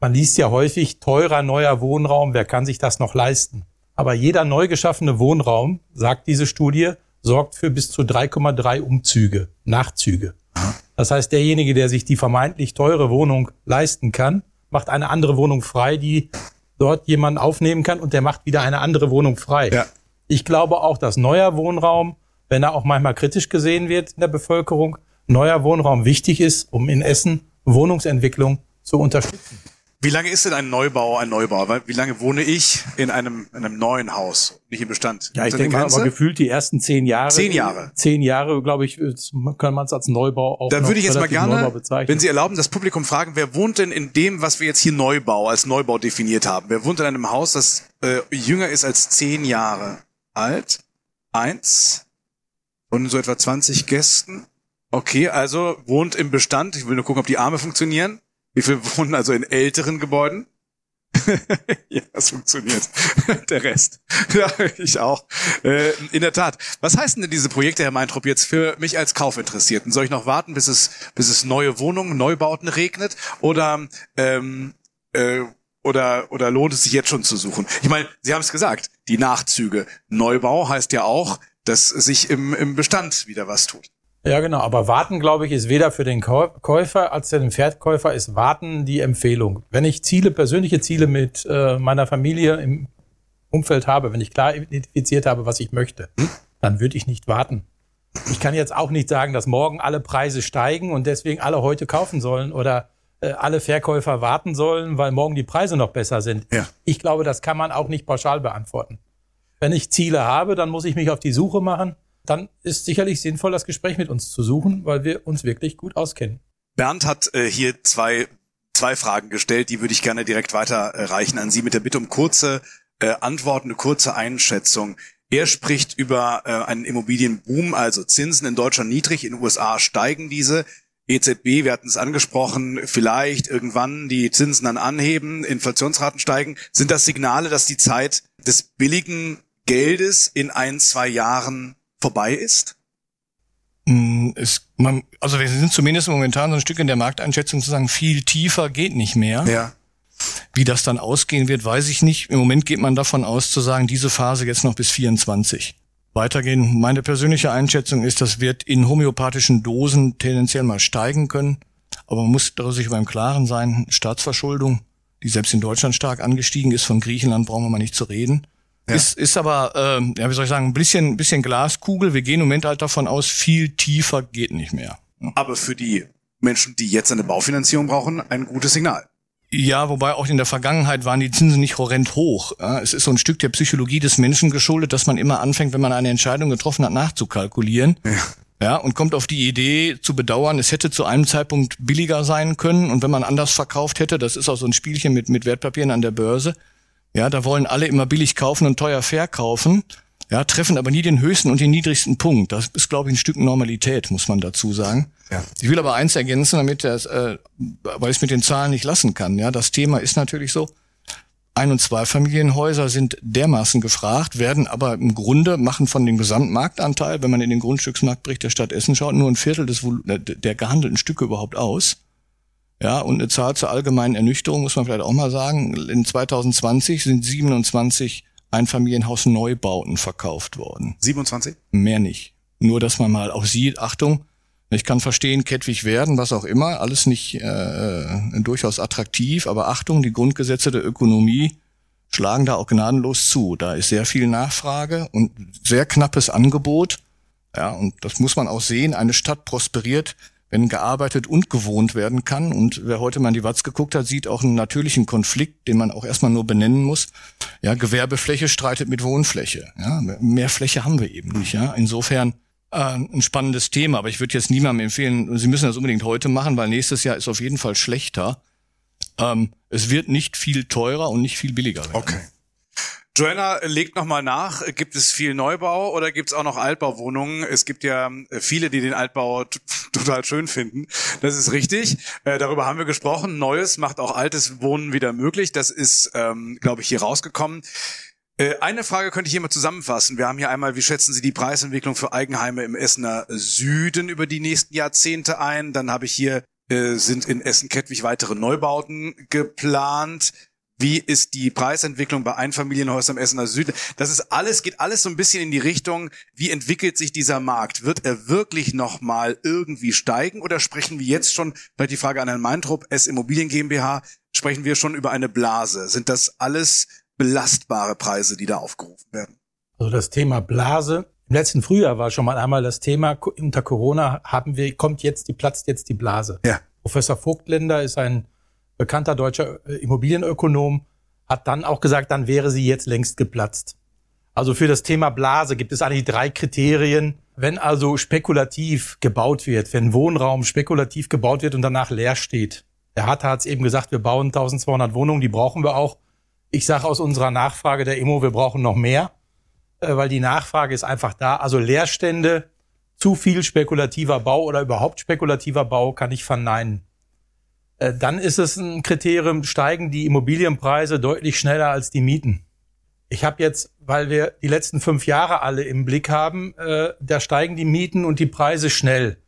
Man liest ja häufig teurer neuer Wohnraum, wer kann sich das noch leisten? Aber jeder neu geschaffene Wohnraum, sagt diese Studie, sorgt für bis zu 3,3 Umzüge, Nachzüge. Das heißt, derjenige, der sich die vermeintlich teure Wohnung leisten kann, macht eine andere Wohnung frei, die dort jemanden aufnehmen kann und der macht wieder eine andere Wohnung frei. Ja. Ich glaube auch, dass neuer Wohnraum, wenn er auch manchmal kritisch gesehen wird in der Bevölkerung, neuer Wohnraum wichtig ist, um in Essen Wohnungsentwicklung zu unterstützen. Wie lange ist denn ein Neubau ein Neubau? Wie lange wohne ich in einem, in einem neuen Haus, nicht im Bestand? Ja, ich denke mal, aber gefühlt die ersten zehn Jahre. Zehn Jahre. Zehn Jahre, glaube ich, kann man es als Neubau auch Da würde ich jetzt mal gerne, wenn Sie erlauben, das Publikum fragen, wer wohnt denn in dem, was wir jetzt hier Neubau, als Neubau definiert haben? Wer wohnt in einem Haus, das äh, jünger ist als zehn Jahre alt? Eins. Und so etwa 20 Gästen. Okay, also wohnt im Bestand. Ich will nur gucken, ob die Arme funktionieren. Wie viele wohnen also in älteren Gebäuden? [LAUGHS] ja, das funktioniert. [LAUGHS] Der Rest. [LAUGHS] Ja, ich auch. Äh, in der Tat. Was heißen denn diese Projekte, Herr Meintrop, jetzt für mich als Kaufinteressierten? Soll ich noch warten, bis es, bis es neue Wohnungen, Neubauten regnet? Oder, ähm, äh, oder, oder lohnt es sich jetzt schon zu suchen? Ich meine, Sie haben es gesagt, die Nachzüge. Neubau heißt ja auch, dass sich im, im Bestand wieder was tut. Ja, genau. Aber warten, glaube ich, ist weder für den Käufer als für den Verkäufer ist warten die Empfehlung. Wenn ich Ziele, persönliche Ziele mit äh, meiner Familie im Umfeld habe, wenn ich klar identifiziert habe, was ich möchte, dann würde ich nicht warten. Ich kann jetzt auch nicht sagen, dass morgen alle Preise steigen und deswegen alle heute kaufen sollen oder äh, alle Verkäufer warten sollen, weil morgen die Preise noch besser sind. Ja. Ich glaube, das kann man auch nicht pauschal beantworten. Wenn ich Ziele habe, dann muss ich mich auf die Suche machen dann ist sicherlich sinnvoll, das Gespräch mit uns zu suchen, weil wir uns wirklich gut auskennen. Bernd hat äh, hier zwei, zwei Fragen gestellt, die würde ich gerne direkt weiterreichen an Sie mit der Bitte um kurze äh, Antworten, eine kurze Einschätzung. Er spricht über äh, einen Immobilienboom, also Zinsen in Deutschland niedrig, in den USA steigen diese. EZB, wir hatten es angesprochen, vielleicht irgendwann die Zinsen dann anheben, Inflationsraten steigen. Sind das Signale, dass die Zeit des billigen Geldes in ein, zwei Jahren vorbei ist? Mm, es, man, also wir sind zumindest momentan so ein Stück in der Markteinschätzung zu sagen, viel tiefer geht nicht mehr. Ja. Wie das dann ausgehen wird, weiß ich nicht. Im Moment geht man davon aus zu sagen, diese Phase jetzt noch bis 24. Weitergehen. Meine persönliche Einschätzung ist, das wird in homöopathischen Dosen tendenziell mal steigen können. Aber man muss darüber sich beim Klaren sein, Staatsverschuldung, die selbst in Deutschland stark angestiegen ist, von Griechenland brauchen wir mal nicht zu reden. Ja. Ist, ist aber, ähm, ja, wie soll ich sagen, ein bisschen, bisschen Glaskugel. Wir gehen im Moment halt davon aus, viel tiefer geht nicht mehr. Aber für die Menschen, die jetzt eine Baufinanzierung brauchen, ein gutes Signal. Ja, wobei auch in der Vergangenheit waren die Zinsen nicht horrend hoch. Es ist so ein Stück der Psychologie des Menschen geschuldet, dass man immer anfängt, wenn man eine Entscheidung getroffen hat, nachzukalkulieren. Ja. Ja, und kommt auf die Idee zu bedauern, es hätte zu einem Zeitpunkt billiger sein können und wenn man anders verkauft hätte, das ist auch so ein Spielchen mit, mit Wertpapieren an der Börse. Ja, da wollen alle immer billig kaufen und teuer verkaufen. Ja, treffen aber nie den höchsten und den niedrigsten Punkt. Das ist, glaube ich, ein Stück Normalität, muss man dazu sagen. Ja. Ich will aber eins ergänzen, damit das, äh, weil ich es mit den Zahlen nicht lassen kann. Ja, das Thema ist natürlich so. Ein- und Zweifamilienhäuser sind dermaßen gefragt, werden aber im Grunde machen von dem Gesamtmarktanteil, wenn man in den Grundstücksmarktbericht der Stadt Essen schaut, nur ein Viertel des der gehandelten Stücke überhaupt aus. Ja, und eine Zahl zur allgemeinen Ernüchterung muss man vielleicht auch mal sagen. In 2020 sind 27 Einfamilienhaus-Neubauten verkauft worden. 27? Mehr nicht. Nur, dass man mal auch sieht, Achtung, ich kann verstehen, kettwig werden, was auch immer, alles nicht äh, äh, durchaus attraktiv, aber Achtung, die Grundgesetze der Ökonomie schlagen da auch gnadenlos zu. Da ist sehr viel Nachfrage und sehr knappes Angebot. Ja, und das muss man auch sehen. Eine Stadt prosperiert, wenn gearbeitet und gewohnt werden kann. Und wer heute mal in die Watz geguckt hat, sieht auch einen natürlichen Konflikt, den man auch erstmal nur benennen muss. Ja, Gewerbefläche streitet mit Wohnfläche. Ja, mehr Fläche haben wir eben nicht. Ja, insofern äh, ein spannendes Thema. Aber ich würde jetzt niemandem empfehlen, Sie müssen das unbedingt heute machen, weil nächstes Jahr ist auf jeden Fall schlechter. Ähm, es wird nicht viel teurer und nicht viel billiger werden. Okay. Joanna legt nochmal nach, gibt es viel Neubau oder gibt es auch noch Altbauwohnungen? Es gibt ja äh, viele, die den Altbau [LAUGHS] total schön finden. Das ist richtig. Äh, darüber haben wir gesprochen. Neues macht auch altes Wohnen wieder möglich. Das ist, ähm, glaube ich, hier rausgekommen. Äh, eine Frage könnte ich hier mal zusammenfassen. Wir haben hier einmal, wie schätzen Sie die Preisentwicklung für Eigenheime im Essener Süden über die nächsten Jahrzehnte ein? Dann habe ich hier, äh, sind in Essen-Kettwig weitere Neubauten geplant. Wie ist die Preisentwicklung bei Einfamilienhäusern im Essener Süden? Das ist alles, geht alles so ein bisschen in die Richtung, wie entwickelt sich dieser Markt? Wird er wirklich nochmal irgendwie steigen oder sprechen wir jetzt schon, vielleicht die Frage an Herrn Meintrup, S Immobilien GmbH, sprechen wir schon über eine Blase? Sind das alles belastbare Preise, die da aufgerufen werden? Also das Thema Blase. Im letzten Frühjahr war schon mal einmal das Thema, unter Corona haben wir, kommt jetzt die, platzt jetzt die Blase. Ja. Professor Vogtländer ist ein bekannter deutscher äh, Immobilienökonom, hat dann auch gesagt, dann wäre sie jetzt längst geplatzt. Also für das Thema Blase gibt es eigentlich drei Kriterien. Wenn also spekulativ gebaut wird, wenn Wohnraum spekulativ gebaut wird und danach leer steht. Der Hatter hat es eben gesagt, wir bauen 1200 Wohnungen, die brauchen wir auch. Ich sage aus unserer Nachfrage der Immo, wir brauchen noch mehr, äh, weil die Nachfrage ist einfach da. Also Leerstände, zu viel spekulativer Bau oder überhaupt spekulativer Bau kann ich verneinen. Äh, dann ist es ein Kriterium, steigen die Immobilienpreise deutlich schneller als die Mieten. Ich habe jetzt, weil wir die letzten fünf Jahre alle im Blick haben, äh, da steigen die Mieten und die Preise schnell.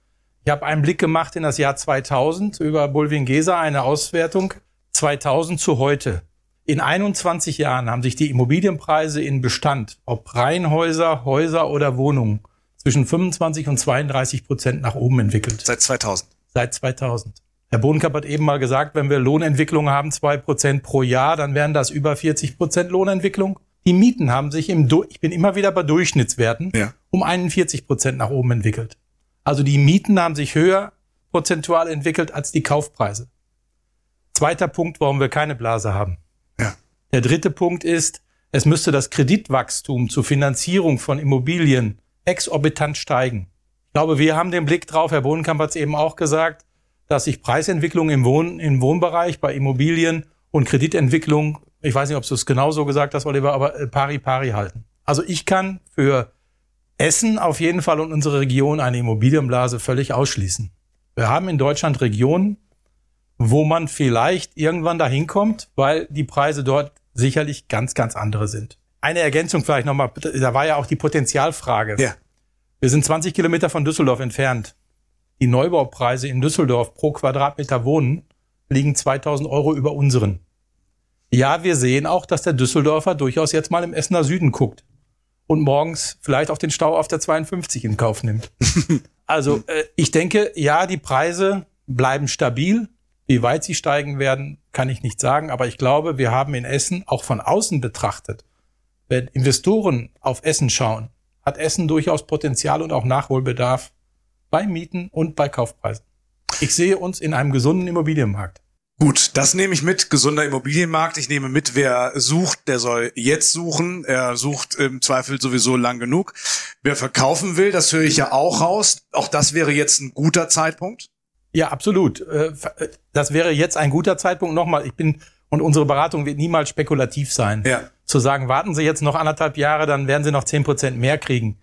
Ich habe einen Blick gemacht in das Jahr 2000 über Bulwingesa, eine Auswertung 2000 zu heute. In 21 Jahren haben sich die Immobilienpreise in Bestand, ob Reihenhäuser, Häuser oder Wohnungen, zwischen 25 und 32 Prozent nach oben entwickelt. Seit 2000. Seit 2000. Herr Bodenkamp hat eben mal gesagt, wenn wir Lohnentwicklung haben, zwei Prozent pro Jahr, dann wären das über 40 Prozent Lohnentwicklung. Die Mieten haben sich im, du ich bin immer wieder bei Durchschnittswerten, ja. um 41 Prozent nach oben entwickelt. Also die Mieten haben sich höher prozentual entwickelt als die Kaufpreise. Zweiter Punkt, warum wir keine Blase haben. Ja. Der dritte Punkt ist, es müsste das Kreditwachstum zur Finanzierung von Immobilien exorbitant steigen. Ich glaube, wir haben den Blick drauf, Herr Bodenkamp hat es eben auch gesagt, dass sich Preisentwicklung im, Wohn im Wohnbereich bei Immobilien und Kreditentwicklung, ich weiß nicht, ob du es genauso gesagt hast, Oliver, aber äh, pari pari halten. Also ich kann für Essen auf jeden Fall und unsere Region eine Immobilienblase völlig ausschließen. Wir haben in Deutschland Regionen, wo man vielleicht irgendwann dahin kommt, weil die Preise dort sicherlich ganz, ganz andere sind. Eine Ergänzung vielleicht nochmal, da war ja auch die Potenzialfrage. Ja. Wir sind 20 Kilometer von Düsseldorf entfernt. Die Neubaupreise in Düsseldorf pro Quadratmeter Wohnen liegen 2000 Euro über unseren. Ja, wir sehen auch, dass der Düsseldorfer durchaus jetzt mal im Essener Süden guckt und morgens vielleicht auch den Stau auf der 52 in Kauf nimmt. [LAUGHS] also äh, ich denke, ja, die Preise bleiben stabil. Wie weit sie steigen werden, kann ich nicht sagen. Aber ich glaube, wir haben in Essen auch von außen betrachtet, wenn Investoren auf Essen schauen, hat Essen durchaus Potenzial und auch Nachholbedarf bei Mieten und bei Kaufpreisen. Ich sehe uns in einem gesunden Immobilienmarkt. Gut, das nehme ich mit. Gesunder Immobilienmarkt. Ich nehme mit, wer sucht, der soll jetzt suchen. Er sucht im Zweifel sowieso lang genug. Wer verkaufen will, das höre ich ja auch raus. Auch das wäre jetzt ein guter Zeitpunkt. Ja, absolut. Äh, äh, das wäre jetzt ein guter Zeitpunkt. Nochmal, ich bin, und unsere Beratung wird niemals spekulativ sein. Ja. Zu sagen, warten Sie jetzt noch anderthalb Jahre, dann werden Sie noch zehn Prozent mehr kriegen.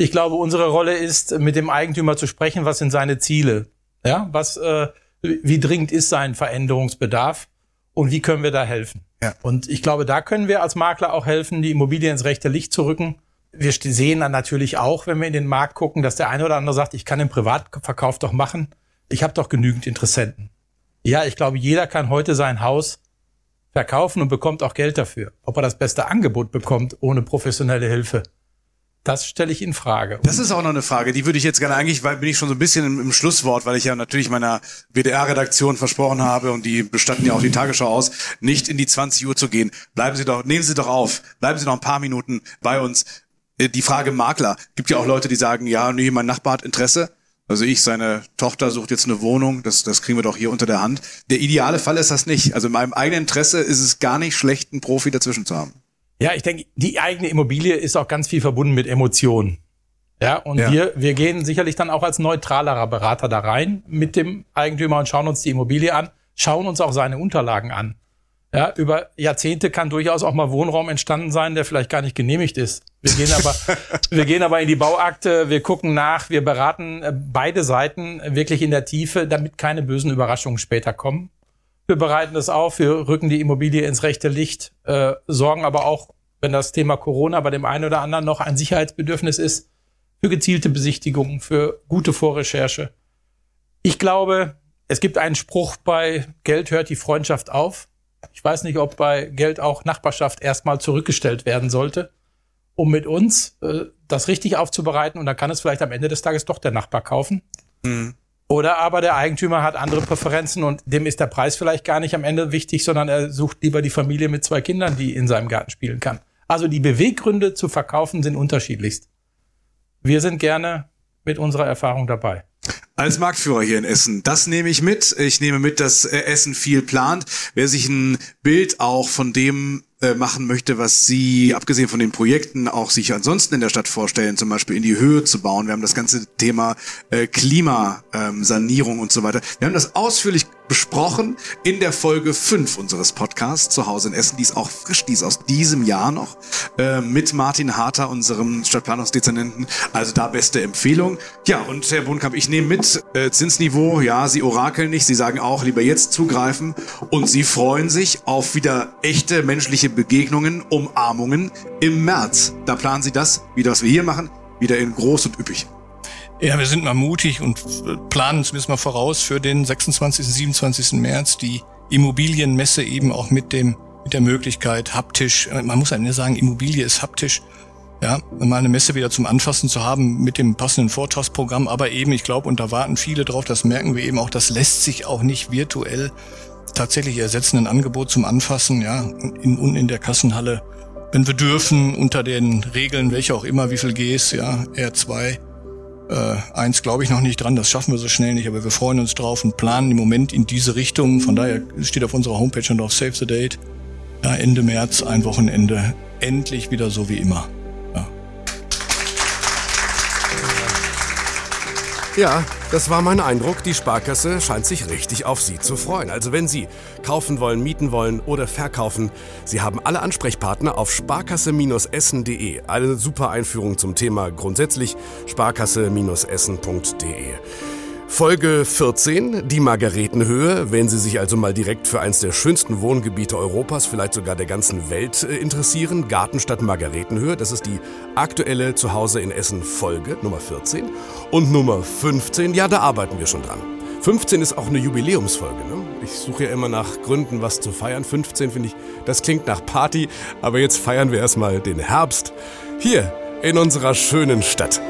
Ich glaube, unsere Rolle ist, mit dem Eigentümer zu sprechen, was sind seine Ziele? Ja, was, äh, wie dringend ist sein Veränderungsbedarf und wie können wir da helfen? Ja. Und ich glaube, da können wir als Makler auch helfen, die Immobilie ins rechte Licht zu rücken. Wir sehen dann natürlich auch, wenn wir in den Markt gucken, dass der eine oder andere sagt, ich kann den Privatverkauf doch machen. Ich habe doch genügend Interessenten. Ja, ich glaube, jeder kann heute sein Haus verkaufen und bekommt auch Geld dafür. Ob er das beste Angebot bekommt ohne professionelle Hilfe, das stelle ich in Frage. Das ist auch noch eine Frage, die würde ich jetzt gerne eigentlich, weil bin ich schon so ein bisschen im, im Schlusswort, weil ich ja natürlich meiner WDR-Redaktion versprochen habe und die bestanden ja auch die Tagesschau aus, nicht in die 20 Uhr zu gehen. Bleiben Sie doch, nehmen Sie doch auf, bleiben Sie noch ein paar Minuten bei uns. Äh, die Frage Makler. Gibt ja auch Leute, die sagen, ja, nee, mein Nachbar hat Interesse. Also ich, seine Tochter sucht jetzt eine Wohnung, das, das kriegen wir doch hier unter der Hand. Der ideale Fall ist das nicht. Also in meinem eigenen Interesse ist es gar nicht schlecht, einen Profi dazwischen zu haben. Ja, ich denke, die eigene Immobilie ist auch ganz viel verbunden mit Emotionen. Ja, und ja. wir, wir gehen sicherlich dann auch als neutralerer Berater da rein mit dem Eigentümer und schauen uns die Immobilie an, schauen uns auch seine Unterlagen an. Ja, über Jahrzehnte kann durchaus auch mal Wohnraum entstanden sein, der vielleicht gar nicht genehmigt ist. Wir gehen aber, [LAUGHS] wir gehen aber in die Bauakte, wir gucken nach, wir beraten äh, beide Seiten wirklich in der Tiefe, damit keine bösen Überraschungen später kommen. Wir bereiten das auf, wir rücken die Immobilie ins rechte Licht, äh, sorgen aber auch, wenn das Thema Corona bei dem einen oder anderen noch ein Sicherheitsbedürfnis ist, für gezielte Besichtigungen, für gute Vorrecherche. Ich glaube, es gibt einen Spruch bei Geld hört die Freundschaft auf. Ich weiß nicht, ob bei Geld auch Nachbarschaft erstmal zurückgestellt werden sollte, um mit uns äh, das richtig aufzubereiten und dann kann es vielleicht am Ende des Tages doch der Nachbar kaufen. Mhm. Oder aber der Eigentümer hat andere Präferenzen und dem ist der Preis vielleicht gar nicht am Ende wichtig, sondern er sucht lieber die Familie mit zwei Kindern, die in seinem Garten spielen kann. Also die Beweggründe zu verkaufen sind unterschiedlichst. Wir sind gerne mit unserer Erfahrung dabei. Als Marktführer hier in Essen. Das nehme ich mit. Ich nehme mit, dass äh, Essen viel plant. Wer sich ein Bild auch von dem äh, machen möchte, was Sie, abgesehen von den Projekten, auch sich ansonsten in der Stadt vorstellen, zum Beispiel in die Höhe zu bauen. Wir haben das ganze Thema äh, Klimasanierung ähm, und so weiter. Wir haben das ausführlich besprochen in der Folge 5 unseres Podcasts zu Hause in Essen. Die ist auch frisch, die ist aus diesem Jahr noch, äh, mit Martin Harter, unserem Stadtplanungsdezernenten. Also da beste Empfehlung. Ja, und Herr Bohnkamp, ich nehme mit, äh, Zinsniveau, ja, Sie orakeln nicht, Sie sagen auch, lieber jetzt zugreifen und Sie freuen sich auf wieder echte menschliche Begegnungen, Umarmungen im März. Da planen Sie das, wieder was wir hier machen, wieder in groß und üppig. Ja, wir sind mal mutig und planen zumindest mal voraus für den 26. und 27. März die Immobilienmesse eben auch mit dem mit der Möglichkeit haptisch. Man muss ja sagen, Immobilie ist haptisch. Ja, mal eine Messe wieder zum Anfassen zu haben mit dem passenden Vortragsprogramm, aber eben, ich glaube, und da warten viele drauf, das merken wir eben auch, das lässt sich auch nicht virtuell tatsächlich ersetzen, ein Angebot zum Anfassen, ja, in, in, der Kassenhalle. Wenn wir dürfen, unter den Regeln, welche auch immer, wie viel Gs, ja, R2, äh, eins glaube ich noch nicht dran, das schaffen wir so schnell nicht, aber wir freuen uns drauf und planen im Moment in diese Richtung. Von daher steht auf unserer Homepage schon drauf Save the Date. Ja, Ende März, ein Wochenende, endlich wieder so wie immer. Ja, das war mein Eindruck. Die Sparkasse scheint sich richtig auf Sie zu freuen. Also wenn Sie kaufen wollen, mieten wollen oder verkaufen, Sie haben alle Ansprechpartner auf sparkasse-essen.de. Eine super Einführung zum Thema grundsätzlich sparkasse-essen.de. Folge 14, die Margaretenhöhe. Wenn Sie sich also mal direkt für eins der schönsten Wohngebiete Europas, vielleicht sogar der ganzen Welt äh, interessieren, Gartenstadt Margaretenhöhe, das ist die aktuelle Zuhause in Essen Folge Nummer 14. Und Nummer 15, ja, da arbeiten wir schon dran. 15 ist auch eine Jubiläumsfolge, ne? Ich suche ja immer nach Gründen, was zu feiern. 15 finde ich, das klingt nach Party, aber jetzt feiern wir erstmal den Herbst. Hier in unserer schönen Stadt.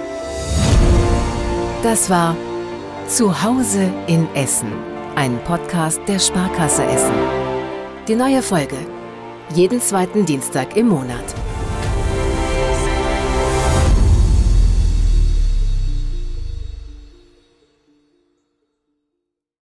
Das war Zuhause in Essen. Ein Podcast der Sparkasse Essen. Die neue Folge. Jeden zweiten Dienstag im Monat.